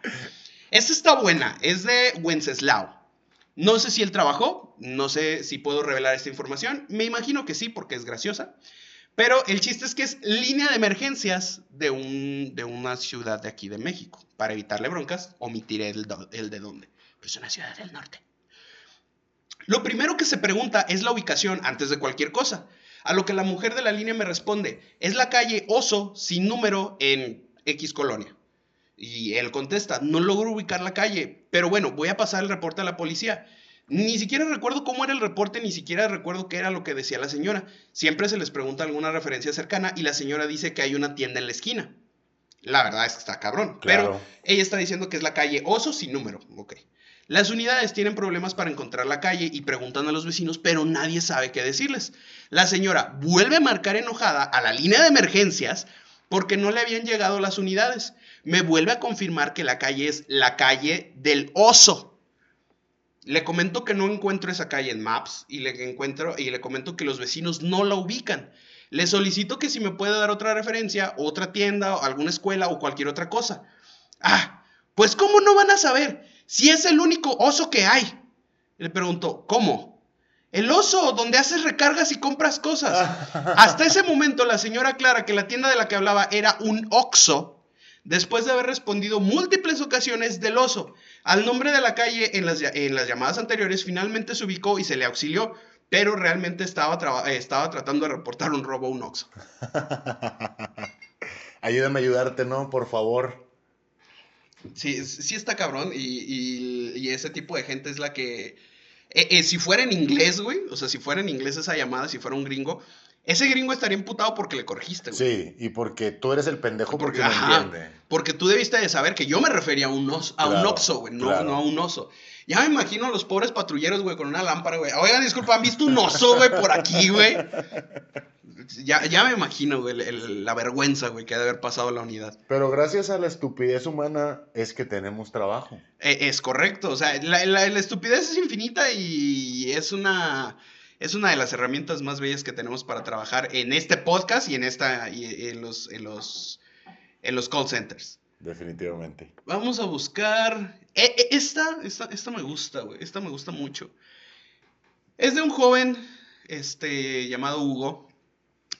Esta está buena, es de Wenceslao. No sé si él trabajó, no sé si puedo revelar esta información, me imagino que sí, porque es graciosa. Pero el chiste es que es línea de emergencias de, un, de una ciudad de aquí de México. Para evitarle broncas, omitiré el, el de dónde. Es una ciudad del norte. Lo primero que se pregunta es la ubicación antes de cualquier cosa. A lo que la mujer de la línea me responde, es la calle Oso sin número en X colonia. Y él contesta, no logro ubicar la calle, pero bueno, voy a pasar el reporte a la policía. Ni siquiera recuerdo cómo era el reporte, ni siquiera recuerdo qué era lo que decía la señora. Siempre se les pregunta alguna referencia cercana y la señora dice que hay una tienda en la esquina. La verdad es que está cabrón. Claro. Pero ella está diciendo que es la calle Oso sin número. Ok. Las unidades tienen problemas para encontrar la calle y preguntan a los vecinos, pero nadie sabe qué decirles. La señora vuelve a marcar enojada a la línea de emergencias porque no le habían llegado las unidades. Me vuelve a confirmar que la calle es la calle del oso. Le comento que no encuentro esa calle en Maps y le encuentro y le comento que los vecinos no la ubican. Le solicito que si me puede dar otra referencia, otra tienda, alguna escuela o cualquier otra cosa. Ah, pues ¿cómo no van a saber? Si es el único oso que hay. Le pregunto, ¿cómo? El oso, donde haces recargas y compras cosas. [LAUGHS] Hasta ese momento la señora aclara que la tienda de la que hablaba era un Oxo, después de haber respondido múltiples ocasiones del oso. Al nombre de la calle en las, en las llamadas anteriores finalmente se ubicó y se le auxilió, pero realmente estaba, traba- eh, estaba tratando de reportar un robo a un Oxo. [LAUGHS] Ayúdame a ayudarte, ¿no? Por favor. Sí, sí está cabrón y, y- y ese tipo de gente es la que... eh, eh, si fuera en inglés, güey, o sea, si fuera en inglés esa llamada, si fuera un gringo, ese gringo estaría imputado porque le corregiste, güey. Sí, y porque tú eres el pendejo porque, no entiende. porque tú debiste de saber que yo me refería a un, os- a un oxo, güey, no, claro. no a un oso. Ya me imagino a los pobres patrulleros, güey, con una lámpara, güey. Oigan, disculpa, ¿han visto un oso, güey, por aquí, güey? Ya, ya me imagino, güey, el- el- la vergüenza, güey, que ha de haber pasado la unidad. Pero gracias a la estupidez humana es que tenemos trabajo. Eh, es correcto, o sea, la, la- la estupidez es infinita y es una, es una de las herramientas más bellas que tenemos para trabajar en este podcast y en, esta, y en, los, en, los, en los call centers. Definitivamente. Vamos a buscar. eh, eh, esta, esta, esta me gusta, güey. Esta me gusta mucho. Es de un joven este, llamado Hugo.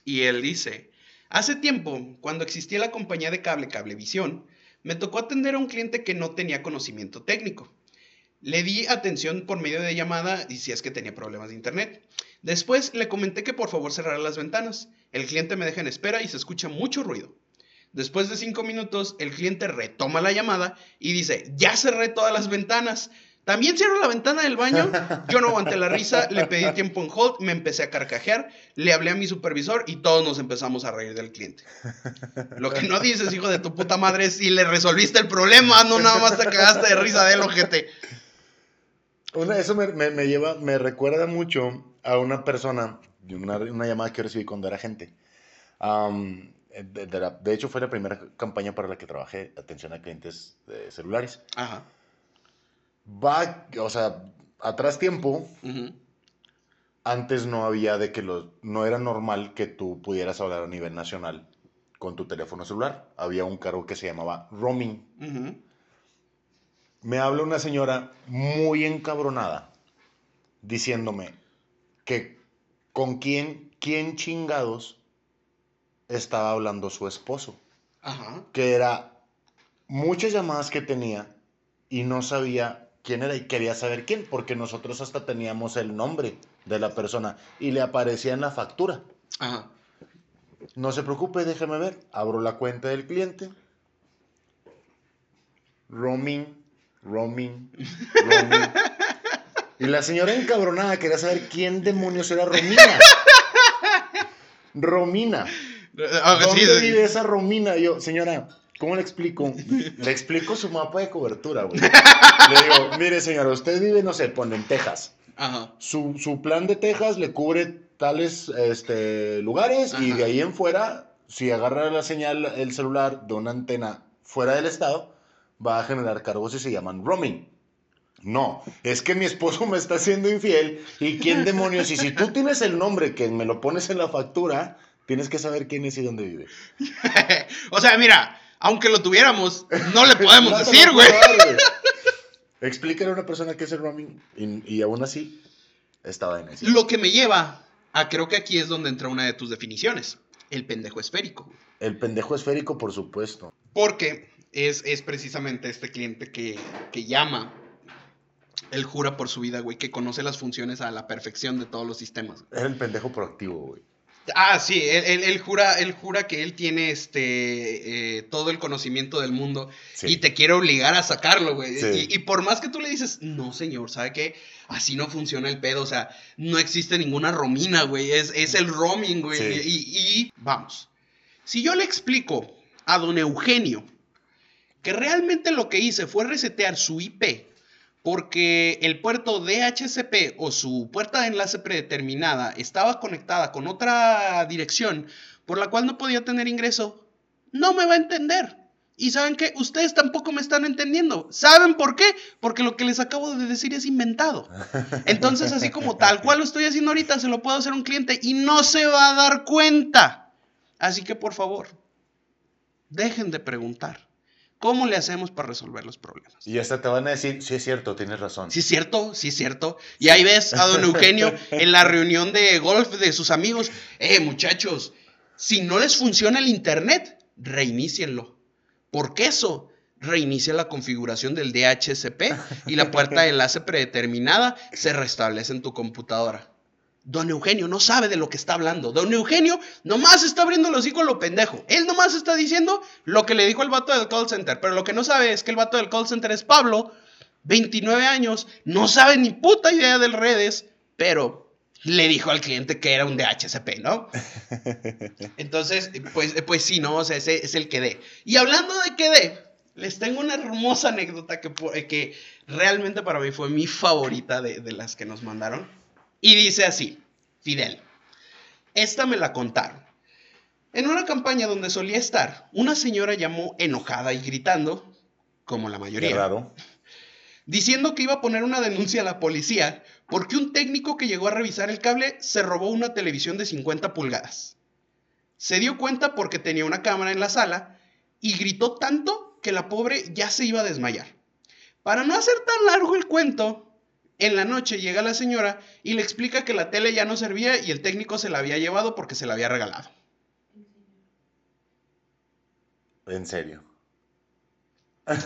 Y él dice: Hace tiempo, cuando existía la compañía de cable Cablevisión, me tocó atender a un cliente que no tenía conocimiento técnico. Le di atención por medio de llamada y si es que tenía problemas de internet. Después le comenté que por favor cerrara las ventanas. El cliente me deja en espera y se escucha mucho ruido. Después de cinco minutos, el cliente retoma la llamada y dice, ya cerré todas las ventanas. También cierro la ventana del baño. [LAUGHS] Yo no aguanté la risa, le pedí tiempo en hold, me empecé a carcajear, le hablé a mi supervisor y todos nos empezamos a reír del cliente. Lo que no dices, hijo de tu puta madre, es si le resolviste el problema, no nada más te cagaste de risa del ojete. Una- eso me, me- me lleva, me recuerda mucho a una persona, una, una llamada que recibí cuando era gente. De, de la- de hecho, fue la primera campaña para la que trabajé, atención a clientes de celulares. Ajá. Va, o sea, atrás tiempo, antes no había de que los, no era normal que tú pudieras hablar a nivel nacional con tu teléfono celular. Había un cargo que se llamaba roaming. ujú. Me habla una señora muy encabronada diciéndome que con quién, quién chingados estaba hablando su esposo. Ajá. Que era muchas llamadas que tenía y no sabía quién era y quería saber quién, porque nosotros hasta teníamos el nombre de la persona y le aparecía en la factura. Ajá. No se preocupe, déjeme ver. Abro la cuenta del cliente. Roaming, roaming, roaming. Y la señora encabronada quería saber quién demonios era Romina. Romina. Ah, sí, ¿Dónde sí. vive esa Romina? Yo, señora, ¿cómo le explico? Le explico su mapa de cobertura, güey. Le digo, mire, señora, usted vive, no sé, pone en Texas. Ajá. Su, su plan de Texas le cubre tales este, lugares y de ahí en fuera, si agarra la señal el celular de una antena fuera del estado, va a generar cargos y se llaman roaming. No, es que mi esposo me está haciendo infiel y quién demonios, y si tú tienes el nombre que me lo pones en la factura, tienes que saber quién es y dónde vive. [LAUGHS] o sea, mira, aunque lo tuviéramos, no le podemos [LAUGHS] No decir, güey. [LAUGHS] Explícale a una persona qué es el roaming y, y aún así estaba en eso. Lo que me lleva a creo que aquí es donde entra una de tus definiciones, el pendejo esférico. El pendejo esférico, por supuesto. Porque es, es precisamente este cliente que, que llama Él jura por su vida, güey, que conoce las funciones a la perfección de todos los sistemas. Era el pendejo proactivo, güey. Ah, sí, él, jura, él jura que él tiene este eh, todo el conocimiento del mundo y te quiere obligar a sacarlo, güey. Y, por más que tú le dices, no, señor, ¿sabe qué? Así no funciona el pedo, o sea, no existe ninguna romina, güey, es, es el roaming, güey. Y, y vamos, si yo le explico a don Eugenio que realmente lo que hice fue resetear su IP porque el puerto DHCP o su puerta de enlace predeterminada estaba conectada con otra dirección por la cual no podía tener ingreso, no me va a entender. Y saben que ustedes tampoco me están entendiendo. ¿Saben por qué? Porque lo que les acabo de decir es inventado. Entonces, así como tal cual lo estoy haciendo ahorita, se lo puedo hacer a un cliente y no se va a dar cuenta. Así que, por favor, dejen de preguntar. ¿Cómo le hacemos para resolver los problemas? Y hasta te van a decir, sí es cierto, tienes razón. Sí es cierto, sí es cierto. Y ahí ves a don [LAUGHS] Eugenio en la reunión de golf de sus amigos. Eh, muchachos, si no les funciona el internet, reinícienlo. Porque eso reinicia la configuración del DHCP y la puerta [LAUGHS] de enlace predeterminada se restablece en tu computadora. Don Eugenio no sabe de lo que está hablando. Don Eugenio nomás está abriendo los hijos lo pendejo. Él nomás está diciendo lo que le dijo el vato del call center. Pero lo que no sabe es que el vato del call center es Pablo, 29 años, no sabe ni puta idea de redes, pero le dijo al cliente que era un DHCP, ¿no? [LAUGHS] Entonces, pues, pues sí, ¿no? O sea, ese es el que dé. Y hablando de que dé, les tengo una hermosa anécdota que, que realmente para mí fue mi favorita de, de las que nos mandaron. Y dice así, Fidel, esta me la contaron. En una campaña donde solía estar, una señora llamó enojada y gritando, como la mayoría, diciendo que iba a poner una denuncia a la policía porque un técnico que llegó a revisar el cable se robó una televisión de 50 pulgadas. Se dio cuenta porque tenía una cámara en la sala y gritó tanto que la pobre ya se iba a desmayar. Para no hacer tan largo el cuento, en la noche llega la señora y le explica que la tele ya no servía y el técnico se la había llevado porque se la había regalado. ¿En serio?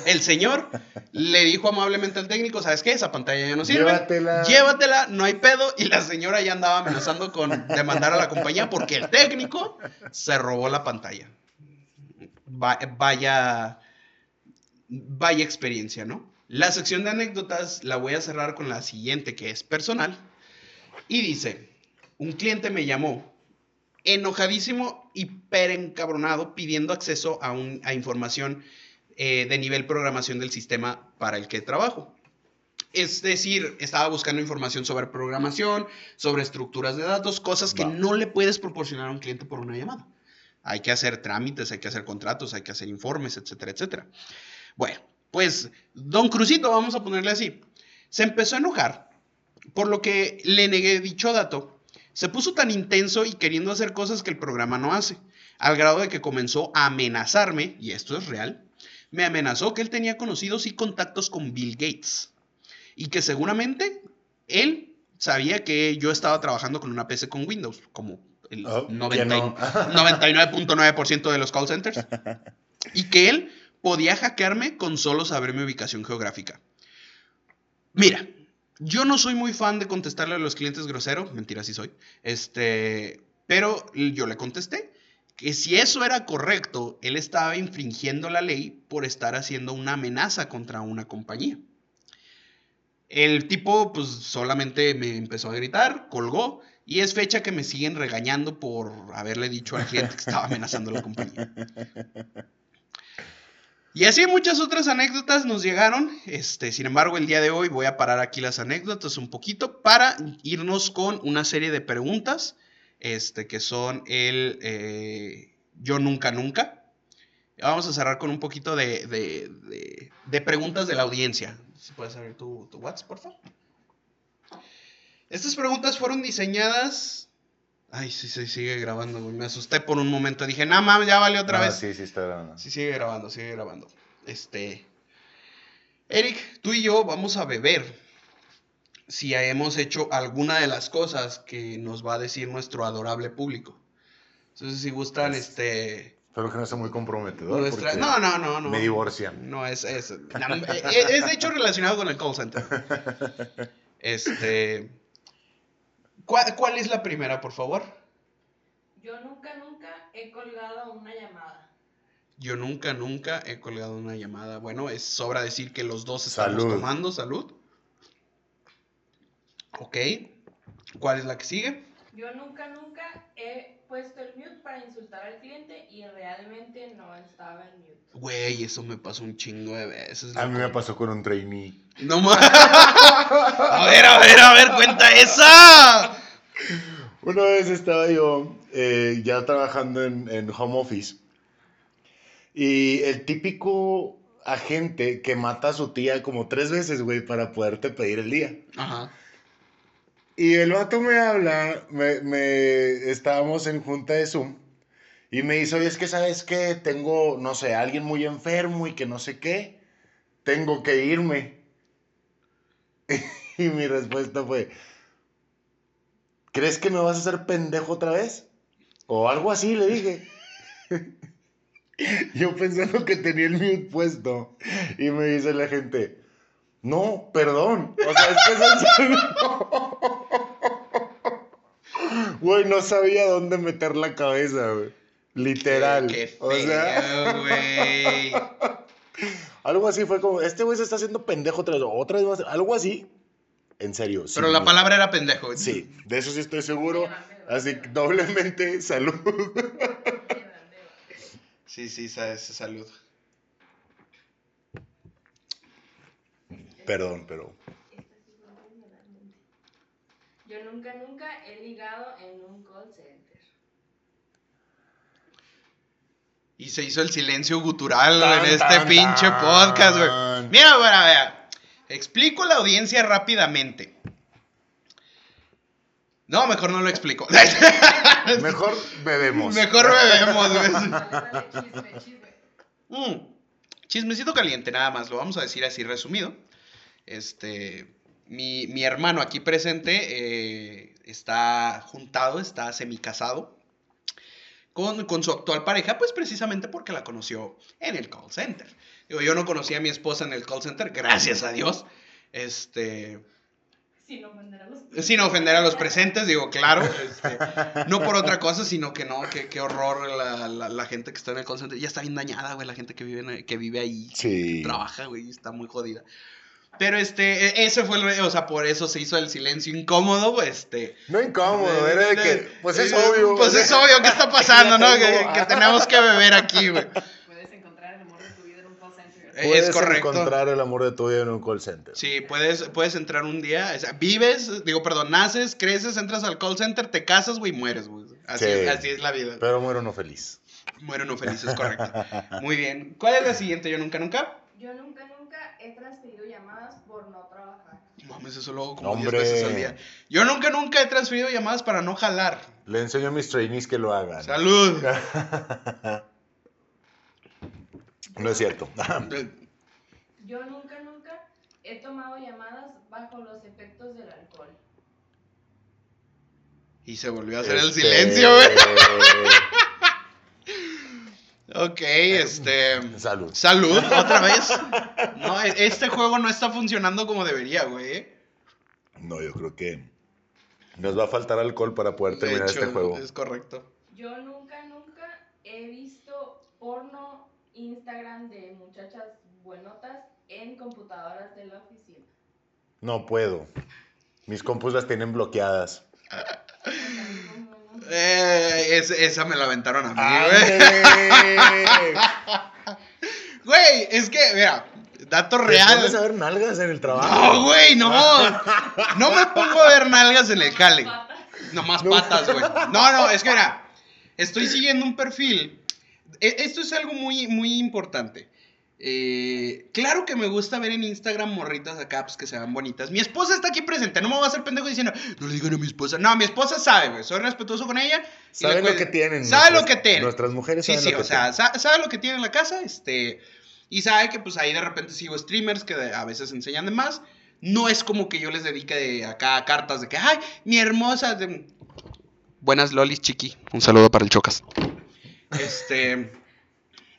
El señor le dijo amablemente al técnico, ¿sabes qué? Esa pantalla ya no sirve. Llévatela. Llévatela, no hay pedo. Y la señora ya andaba amenazando con demandar a la compañía porque el técnico se robó la pantalla. vaya, vaya experiencia, ¿no? La sección de anécdotas la voy a cerrar con la siguiente, que es personal. Y dice, un cliente me llamó enojadísimo y perencabronado pidiendo acceso a, a información eh, de nivel programación del sistema para el que trabajo. Es decir, estaba buscando información sobre programación, sobre estructuras de datos, cosas que no le puedes proporcionar a un cliente por una llamada. Hay que hacer trámites, hay que hacer contratos, hay que hacer informes, etcétera, etcétera. Bueno, pues don Crucito, vamos a ponerle así, se empezó a enojar, por lo que le negué dicho dato. Se puso tan intenso y queriendo hacer cosas que el programa no hace, al grado de que comenzó a amenazarme, y esto es real, me amenazó que él tenía conocidos y contactos con Bill Gates, y que seguramente él sabía que yo estaba trabajando con una PC con Windows, como el 99.9% de los call centers, [LAUGHS] y que él podía hackearme con solo saber mi ubicación geográfica. Mira, yo no soy muy fan de contestarle a los clientes grosero, mentira, sí soy, este, pero yo le contesté que si eso era correcto, él estaba infringiendo la ley por estar haciendo una amenaza contra una compañía. El tipo pues solamente me empezó a gritar, colgó y es fecha que me siguen regañando por haberle dicho al cliente que estaba amenazando a la compañía. [LAUGHS] Y así muchas otras anécdotas nos llegaron. Este, sin embargo, el día de hoy voy a parar aquí las anécdotas un poquito para irnos con una serie de preguntas, este, que son el eh, yo nunca nunca. Vamos a cerrar con un poquito de, de, preguntas de la audiencia. Si puedes abrir tu, tu WhatsApp, por favor. Estas preguntas fueron diseñadas Ay, sí, sí, sigue grabando, güey. Me asusté por un momento. Dije, no mames, ya vale otra vez. Sí, sí, está grabando. Sí, sigue grabando, sigue grabando. Este. Eric, tú y yo vamos a beber si hemos hecho alguna de las cosas que nos va a decir nuestro adorable público. Entonces, si gustan, este. Espero que no sea muy comprometedor. Nuestra- No, no, no, no. Me divorcian. No, es, es, [LAUGHS] eh, es de hecho relacionado con el call center. [LAUGHS] Este. ¿Cuál, cuál es la primera, por favor? Yo nunca, nunca he colgado una llamada. Yo nunca, nunca he colgado una llamada. Bueno, es sobra decir que los dos estamos Salud. tomando salud. Ok. ¿Cuál es la que sigue? Yo nunca, nunca he puesto el mute para insultar al cliente y realmente no estaba en mute. Güey, eso me pasó un chingo de veces. A mí me pasó con un trainee. No ma- [LAUGHS] A ver, a ver, a ver, cuenta esa. Una vez estaba yo eh, ya trabajando en, en home office y el típico agente que mata a su tía como tres veces, güey, para poderte pedir el día. Ajá. Y el vato me habla, me, me- estábamos en junta de Zoom y me dice, oye, es que sabes que tengo, no sé, alguien muy enfermo y que no sé qué, tengo que irme. [LAUGHS] y mi respuesta fue, ¿crees que me vas a hacer pendejo otra vez? O algo así, le dije. [LAUGHS] Yo pensando que tenía el mute puesto y me dice la gente, no, perdón. O sea, es que es en serio. Güey, no sabía dónde meter la cabeza, güey. Literal. Qué, qué o sea, feo, güey. [LAUGHS] algo así fue como, este güey se está haciendo pendejo otra vez, otra vez más, algo así. En serio. Pero la miedo. palabra era pendejo. Sí, de eso sí estoy seguro. Así que doblemente salud. [LAUGHS] Sí, sí, salud. Perdón, pero. Yo nunca, nunca he ligado en un call center. Y se hizo el silencio gutural Tan, en este tan, pinche tan. podcast, güey. Mira, bueno, vea. Explico a la audiencia rápidamente. No, mejor no lo explico. [LAUGHS] Mejor bebemos. mejor bebemos, güey. [LAUGHS] Mm, Chismecito caliente, nada más, lo vamos a decir así resumido. Este, mi, mi hermano aquí presente eh, está juntado, está semicasado con, con su actual pareja, pues precisamente porque la conoció en el call center. Digo, yo no conocí a mi esposa en el call center, gracias a Dios. Este, Sin ofender a los sin ofender a los presentes, digo, claro, este, no por otra cosa, sino que no, que qué horror la, la- la gente que está en el call center, ya está bien dañada, güey, la gente que vive, en- que vive ahí, Sí. trabaja, güey, está muy jodida. Pero este, e- ese fue el, o sea, por eso se hizo el silencio incómodo, pues, este. No incómodo, era de que, pues es eh, obvio. Pues es obvio, ¿qué está pasando, [LAUGHS] no? Que, que tenemos que beber aquí, güey. Puedes encontrar el amor de tu vida en un call center. Eh, Puedes es correcto. encontrar el amor de tu vida en un call center. Sí, puedes, puedes entrar un día, o sea, vives, digo, perdón, naces, creces, entras al call center, te casas, güey, y mueres, güey. Así, Sí. es, así es la vida. Pero muero no feliz. Muero no feliz, es correcto. Muy bien. ¿Cuál es la siguiente? Yo nunca, nunca. Yo nunca, nunca he transferido llamadas por no trabajar. Mames, eso lo hago como 10 Hombre. veces al día. Yo nunca, nunca he transferido llamadas para no jalar. Le enseño a mis trainees que lo hagan. Salud. [LAUGHS] No es cierto. Yo nunca, nunca he tomado llamadas bajo los efectos del alcohol. Y se volvió a hacer el Este, silencio, güey. [LAUGHS] Ok, este. Salud. Salud, [LAUGHS] otra vez. No, e- este juego no está funcionando como debería, güey. No, yo creo que nos va a faltar alcohol para poder De terminar hecho, este juego. Es correcto. Yo nunca, nunca he visto porno Instagram de muchachas buenotas en computadoras de la oficina. No puedo. Mis compus las tienen bloqueadas. Eh, es- esa me la aventaron a mí, güey. [LAUGHS] Güey, es que, mira, dato ¿Te pones a real. ver nalgas en el trabajo? No, güey, no. [LAUGHS] No me pongo a ver nalgas en el cale. Nomás No. patas, güey. No, no, es que mira, estoy siguiendo un perfil. E- Esto es algo muy, muy importante. Eh, claro que me gusta ver en Instagram morritas acá, pues que se vean bonitas. Mi esposa está aquí presente, no me voy a hacer pendejo diciendo, no le digan a mi esposa. No, mi esposa sabe, güey, soy respetuoso con ella. Saben le lo que tienen. Sabe lo que tienen. Nuestras mujeres Sí, saben sí, lo que o sea, tienen. sabe lo que tiene en la casa, este, y sabe que pues ahí de repente sigo streamers que a veces enseñan de más. No es como que yo les dedique de acá cartas de que, ay, mi hermosa. de- Buenas lolis, chiqui. Un saludo para el Chocas. Este,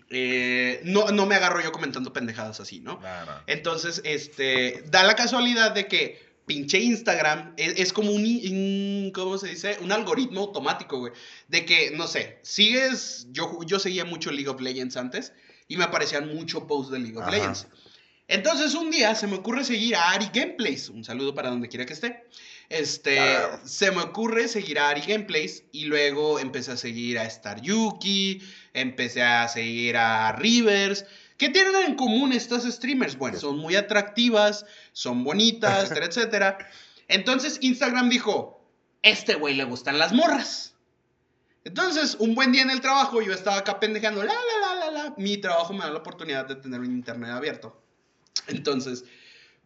eh, no, no me agarro yo comentando pendejadas así, ¿no? Entonces, este, da la casualidad de que pinche Instagram es, es como un, ¿cómo se dice? Un algoritmo automático, güey. De que, no sé, sigues, yo, yo seguía mucho League of Legends antes y me aparecían mucho posts de League of Ajá. Legends. Entonces un día se me ocurre seguir a Ari Gameplays. Un saludo para donde quiera que esté. Este, Claro. se me ocurre seguir a Ari Gameplays y luego empecé a seguir a Star Yuki, empecé a seguir a Rivers. ¿Qué tienen en común estas streamers? Bueno, son muy atractivas, son bonitas, [LAUGHS] etcétera, etcétera. Entonces Instagram dijo, este güey le gustan las morras. Entonces, un buen día en el trabajo, yo estaba acá pendejando, la, la, la, la, la. Mi trabajo me da la oportunidad de tener un internet abierto. Entonces,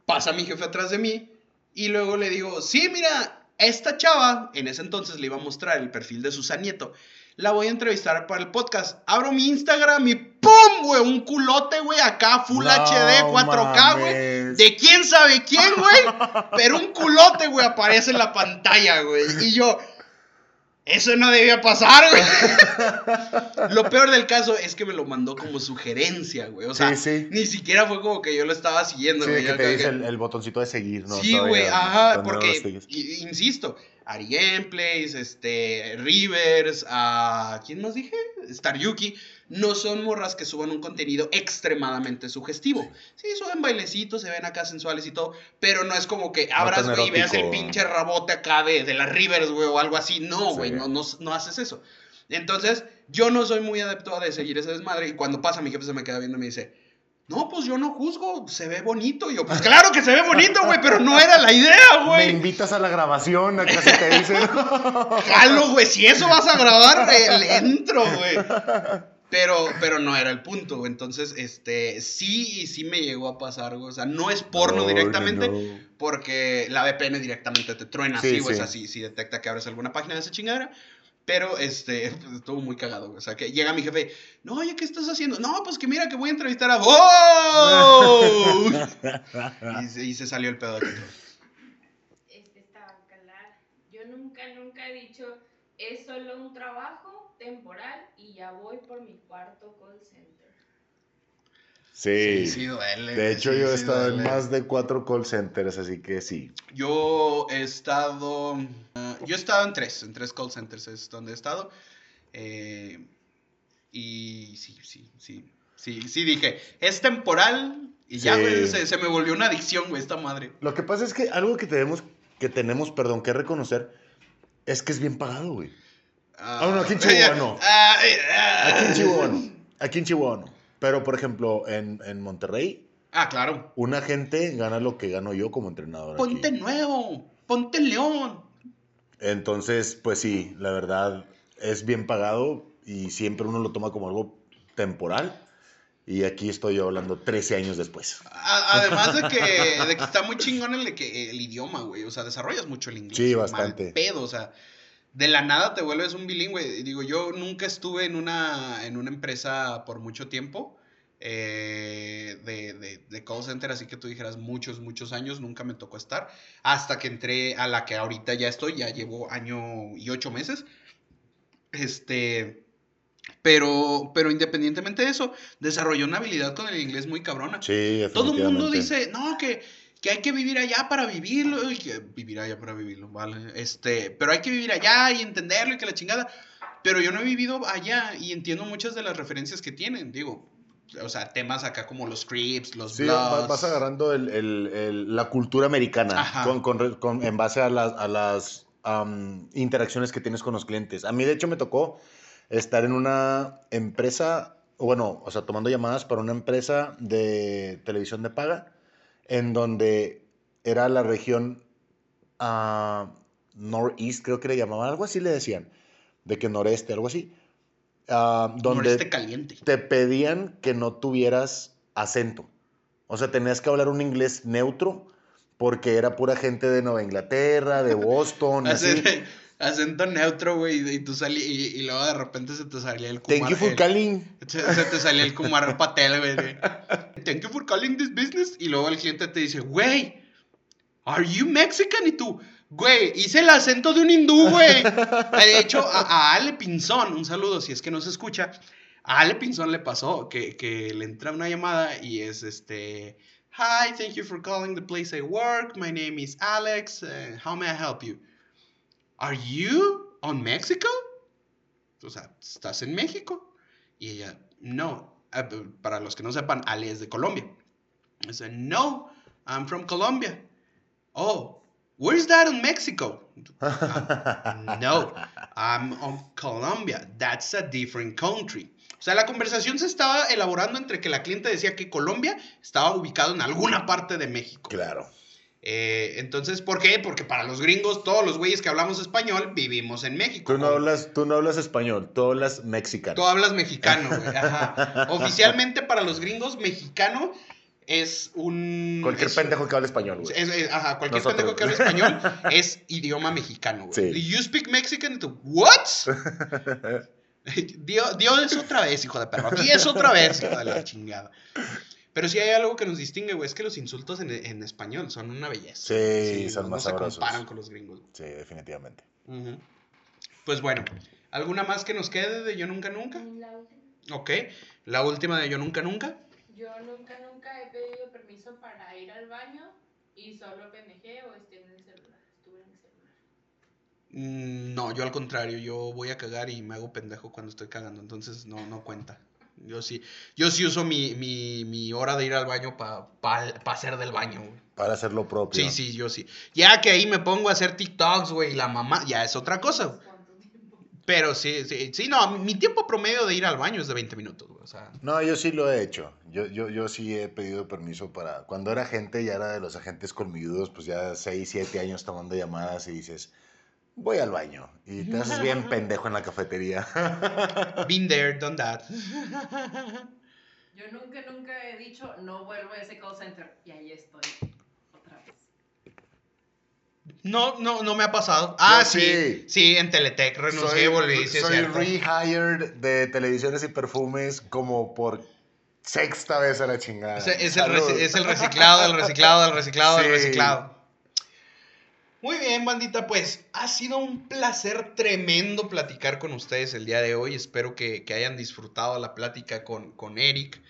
pasa mi jefe atrás de mí y luego le digo, sí, mira, esta chava, en ese entonces le iba a mostrar el perfil de Susan Nieto, la voy a entrevistar para el podcast. Abro mi Instagram y ¡pum! güey, un culote, güey, acá, Full No HD, 4K, güey. De quién sabe quién, güey. Pero un culote, güey, aparece en la pantalla, güey. Y yo, eso no debía pasar, güey. [LAUGHS] Lo peor del caso es que me lo mandó como sugerencia, güey. O sea, Sí, sí. ni siquiera fue como que yo lo estaba siguiendo, Sí, güey. que te dice que- el, el botoncito de seguir, ¿no? Sí, güey, ajá, no porque, insisto, Ari Gameplays, este, Rivers, a, ¿quién más dije? Star Yuki, no son morras que suban un contenido extremadamente sugestivo. Sí, suben bailecitos, se ven acá sensuales y todo, pero no es como que abras, güey, y veas el pinche rabote acá de, de las Rivers, güey, o algo así. No, Sí. güey, no, no, no haces eso. Entonces, yo no soy muy adepto a de seguir ese desmadre, y cuando pasa, mi jefe se me queda viendo y me dice... No, pues yo no juzgo, se ve bonito. Y yo, pues claro que se ve bonito, güey, pero no era la idea, [LAUGHS] Me güey. invitas a la grabación, acá se te dice. [LAUGHS] Jalo, güey, si eso vas a grabar, [LAUGHS] le entro, güey. Pero, pero no era el punto. Entonces, este, sí, sí me llegó a pasar, güey. O sea, no es porno No, directamente, no, no. porque la VPN directamente te truena Sí, así, güey. sí. O sea, sí, sí detecta que abres alguna página de esa chingadera. Pero, este, [LAUGHS] pues, estuvo muy cagado, güey. O sea, que llega mi jefe, no, oye, ¿qué estás haciendo? No, pues que mira, que voy a entrevistar a... ¡Oh! [LAUGHS] y, se- y se salió el pedo de control. Este está bacalar. Yo nunca, nunca he dicho, es solo un trabajo temporal y ya voy por mi cuarto call center. Sí. Sí, sí duele. De hecho, sí, yo he sí estado en más de cuatro call centers, así que sí. Yo he estado. ah, yo he estado en tres, en tres call centers es donde he estado. Eh, y sí, sí, sí. Sí, sí dije, es temporal. Y ya, Sí. güey, se, se me volvió una adicción, güey, esta madre. Lo que pasa es que algo que tenemos, que tenemos, perdón, que reconocer, es que es bien pagado, güey. Ah, no, aquí en [LAUGHS] Chihuahua no. Ah, ah. Aquí en Chihuahua no. Aquí en Chihuahua no. Pero, por ejemplo, en, en Monterrey, Ah, claro. una gente gana lo que gano yo como entrenador. aquí. Ponte nuevo, ponte león. Entonces, pues sí, la verdad es bien pagado y siempre uno lo toma como algo temporal. Y aquí estoy yo hablando 13 años después. Además de que, [LAUGHS] de que está muy chingón el, el idioma, güey. O sea, desarrollas mucho el inglés. Sí, mal bastante. pedo, o sea, de la nada te vuelves un bilingüe. Digo, yo nunca estuve en una, en una empresa por mucho tiempo eh, de, de, de call center, así que tú dijeras muchos, muchos años, nunca me tocó estar. Hasta que entré a la que ahorita ya estoy, ya llevo año y ocho meses. Este. Pero, pero independientemente de eso, desarrolló una habilidad con el inglés muy cabrona. Sí, Todo el mundo dice, no, que, que hay que vivir allá para vivirlo, y que vivir allá para vivirlo, vale. Este, pero hay que vivir allá y entenderlo y que la chingada. Pero yo no he vivido allá y entiendo muchas de las referencias que tienen, digo. O sea, temas acá como los scripts, los Sí, vas agarrando el- el- el- la cultura americana con, con con- en base a las, a las interacciones que tienes con los clientes. A mí, de hecho, me tocó estar en una empresa, o bueno, o sea, tomando llamadas para una empresa de televisión de paga, en donde era la región ah, Northeast, creo que le llamaban, algo así le decían, de que noreste, algo así. ah, donde Noreste caliente. te pedían que no tuvieras acento. O sea, tenías que hablar un inglés neutro porque era pura gente de Nueva Inglaterra, de Boston, [LAUGHS] así. Acento, neutro, güey, y tú salí, y, y luego de repente se te salía el Kumar. Thank you for el- calling. Se, se te salía el [LAUGHS] Kumar Patel, güey. Thank you for calling this business. Y luego el cliente te dice, güey, ¿are you Mexican? Y tú, güey, hice el acento de un hindú, güey. De hecho, a, a Ale Pinzón, un saludo si es que no se escucha. A Ale Pinzón le pasó que, que le entra una llamada y es este. Hi, thank you for calling the place I work. My name is Alex. Uh, how may I help you? Are you on Mexico? O sea, ¿estás en México? Y ella, no. Uh, para los que no sepan, Ale es de Colombia. Dice, no, I'm from Colombia. Oh, where's that in Mexico? Uh, no, I'm on Colombia. That's a different country. O sea, la conversación se estaba elaborando entre que la cliente decía que Colombia estaba ubicado en alguna parte de México. Claro. Eh, entonces, ¿por qué? Porque para los gringos, todos los güeyes que hablamos español, vivimos en México. Tú no hablas, tú no hablas español, tú hablas mexicano. Tú hablas mexicano, güey. [LAUGHS] Ajá. Oficialmente para los gringos, mexicano es un... Cualquier es- pendejo que hable español, güey. es- es- ajá, cualquier Nosotros. pendejo que hable español [LAUGHS] es idioma mexicano, güey. Sí. You speak Mexican? Tú, What? Dios, Dios es otra vez, hijo de perro. Aquí es otra vez, hijo de la chingada. Pero sí hay algo que nos distingue, güey, es que los insultos en, en español son una belleza. Sí, son no más se sabrosos. comparan con los gringos. Sí, definitivamente. Ujú. Pues bueno, ¿alguna más que nos quede de Yo Nunca Nunca? La última. Ok, la última de Yo Nunca Nunca. Yo nunca, nunca he pedido permiso para ir al baño y solo pendejé o esté en el celular. Estuve en el celular. Mm, No, yo al contrario, yo voy a cagar y me hago pendejo cuando estoy cagando, entonces no, no cuenta. Yo sí, yo sí uso mi, mi, mi hora de ir al baño para pa, pa hacer del baño, güey. Para hacer lo propio. Sí, sí, yo sí. Ya que ahí me pongo a hacer TikToks, güey, y la mamá, ya es otra cosa. Pero sí, sí, sí, no, mi tiempo promedio de ir al baño es de 20 minutos, güey, o sea. No, yo sí lo he hecho. Yo, yo, yo sí he pedido permiso para... Cuando era gente, ya era de los agentes colmilludos, pues ya 6, 7 años tomando llamadas y dices, voy al baño. Y te haces bien pendejo en la cafetería. [LAUGHS] Been there, done that. Yo nunca, nunca he dicho no vuelvo a ese call center. Y ahí estoy. Otra vez. No, no, no me ha pasado. Ah, Yo sí. sí. Sí, en Teletec renuncié y volví, sí, soy rehired de televisiones y perfumes como por sexta vez a la chingada. Es, es el, es el reciclado, el reciclado, el reciclado, el Sí. reciclado. Muy bien, bandita, pues ha sido un placer tremendo platicar con ustedes el día de hoy. Espero que, que hayan disfrutado la plática con, con Eric.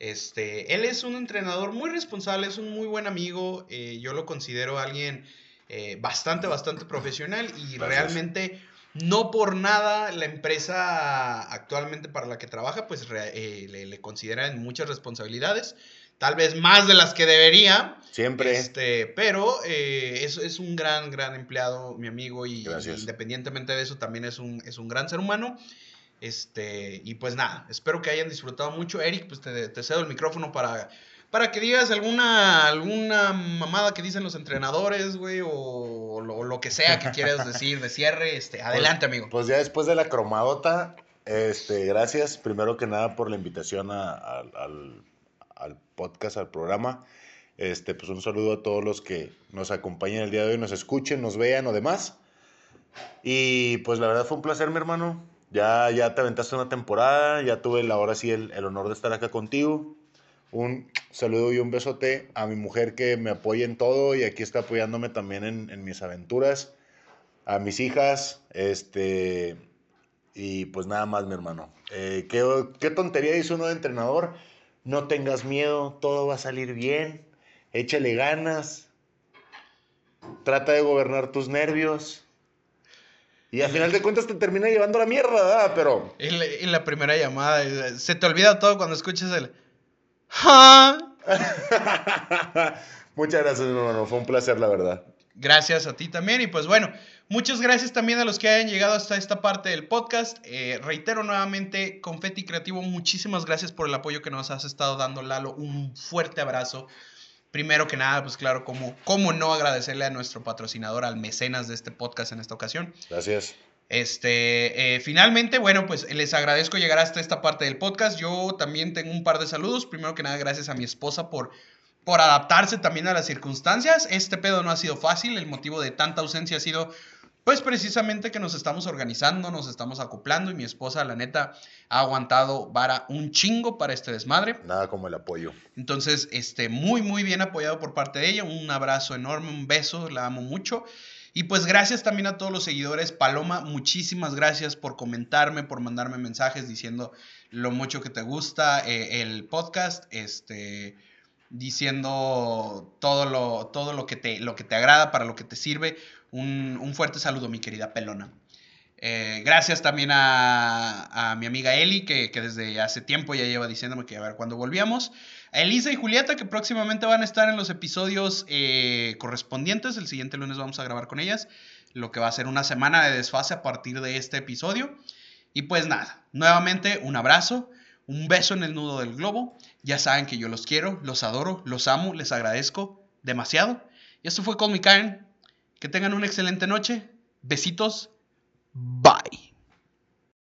Este, él es un entrenador muy responsable, es un muy buen amigo. eh, yo lo considero alguien eh, bastante, bastante profesional y Gracias. realmente no por nada la empresa actualmente para la que trabaja, pues eh, le, le consideran muchas responsabilidades, tal vez más de las que debería. Siempre. Este, pero eh, es, es un gran, gran empleado, mi amigo, y, Gracias. independientemente de eso, también es un, es un gran ser humano. Este, y pues nada, espero que hayan disfrutado mucho. Eric, pues te, te cedo el micrófono para, para que digas alguna, alguna mamada que dicen los entrenadores, güey, o, lo, o lo que sea que quieras decir de cierre. Este, adelante, amigo. Pues ya después de la cromadota, este, gracias primero que nada por la invitación a- a- al, al podcast, al programa. Este, pues un saludo a todos los que nos acompañan el día de hoy, nos escuchen, nos vean o demás. Y pues la verdad fue un placer, mi hermano. Ya, ya te aventaste una temporada, ya tuve la, ahora sí el, el honor de estar acá contigo. Un saludo y un besote a mi mujer que me apoya en todo y aquí está apoyándome también en, en mis aventuras. A mis hijas, este, y pues nada más, mi hermano. Eh, ¿qué, qué tontería dice uno de entrenador? No tengas miedo, todo va a salir bien. Échale ganas. Trata de gobernar tus nervios. Y al final de cuentas te termina llevando la mierda, ¿verdad? Pero En la, en la primera llamada, se te olvida todo cuando escuchas el... "Ja". [LAUGHS] muchas gracias, mi hermano. Fue un placer, la verdad. Gracias a ti también. Y pues bueno, muchas gracias también a los que hayan llegado hasta esta parte del podcast. Eh, reitero nuevamente, Confetti Creativo, muchísimas gracias por el apoyo que nos has estado dando, Lalo. Un fuerte abrazo. Primero que nada, pues claro, como, cómo no agradecerle a nuestro patrocinador, al mecenas de este podcast en esta ocasión. Gracias. Este, eh, finalmente, bueno, pues les agradezco llegar hasta esta parte del podcast. Yo también tengo un par de saludos. Primero que nada, gracias a mi esposa por, por adaptarse también a las circunstancias. Este pedo no ha sido fácil. El motivo de tanta ausencia ha sido, pues precisamente que nos estamos organizando, nos estamos acoplando y mi esposa, la neta, ha aguantado vara un chingo para este desmadre. Nada como el apoyo. Entonces, este, muy, muy bien apoyado por parte de ella. Un abrazo enorme, un beso, la amo mucho. Y pues gracias también a todos los seguidores. Paloma, muchísimas gracias por comentarme, por mandarme mensajes diciendo lo mucho que te gusta eh, el podcast, este, diciendo todo lo, todo lo que, te, lo que te agrada, para lo que te sirve. Un, un fuerte saludo, mi querida Pelona. Eh, gracias también a, a, mi amiga Eli, que, que, desde hace tiempo ya lleva diciéndome que a ver cuándo volvíamos. A Elisa y Julieta, que próximamente van a estar en los episodios eh, correspondientes. El siguiente lunes vamos a grabar con ellas. Lo que va a ser una semana de desfase a partir de este episodio. Y pues nada, nuevamente un abrazo, un beso en el nudo del globo. Ya saben que yo los quiero, los adoro, los amo, les agradezco demasiado. Y esto fue Call Me Karen. Que tengan una excelente noche. Besitos. Bye.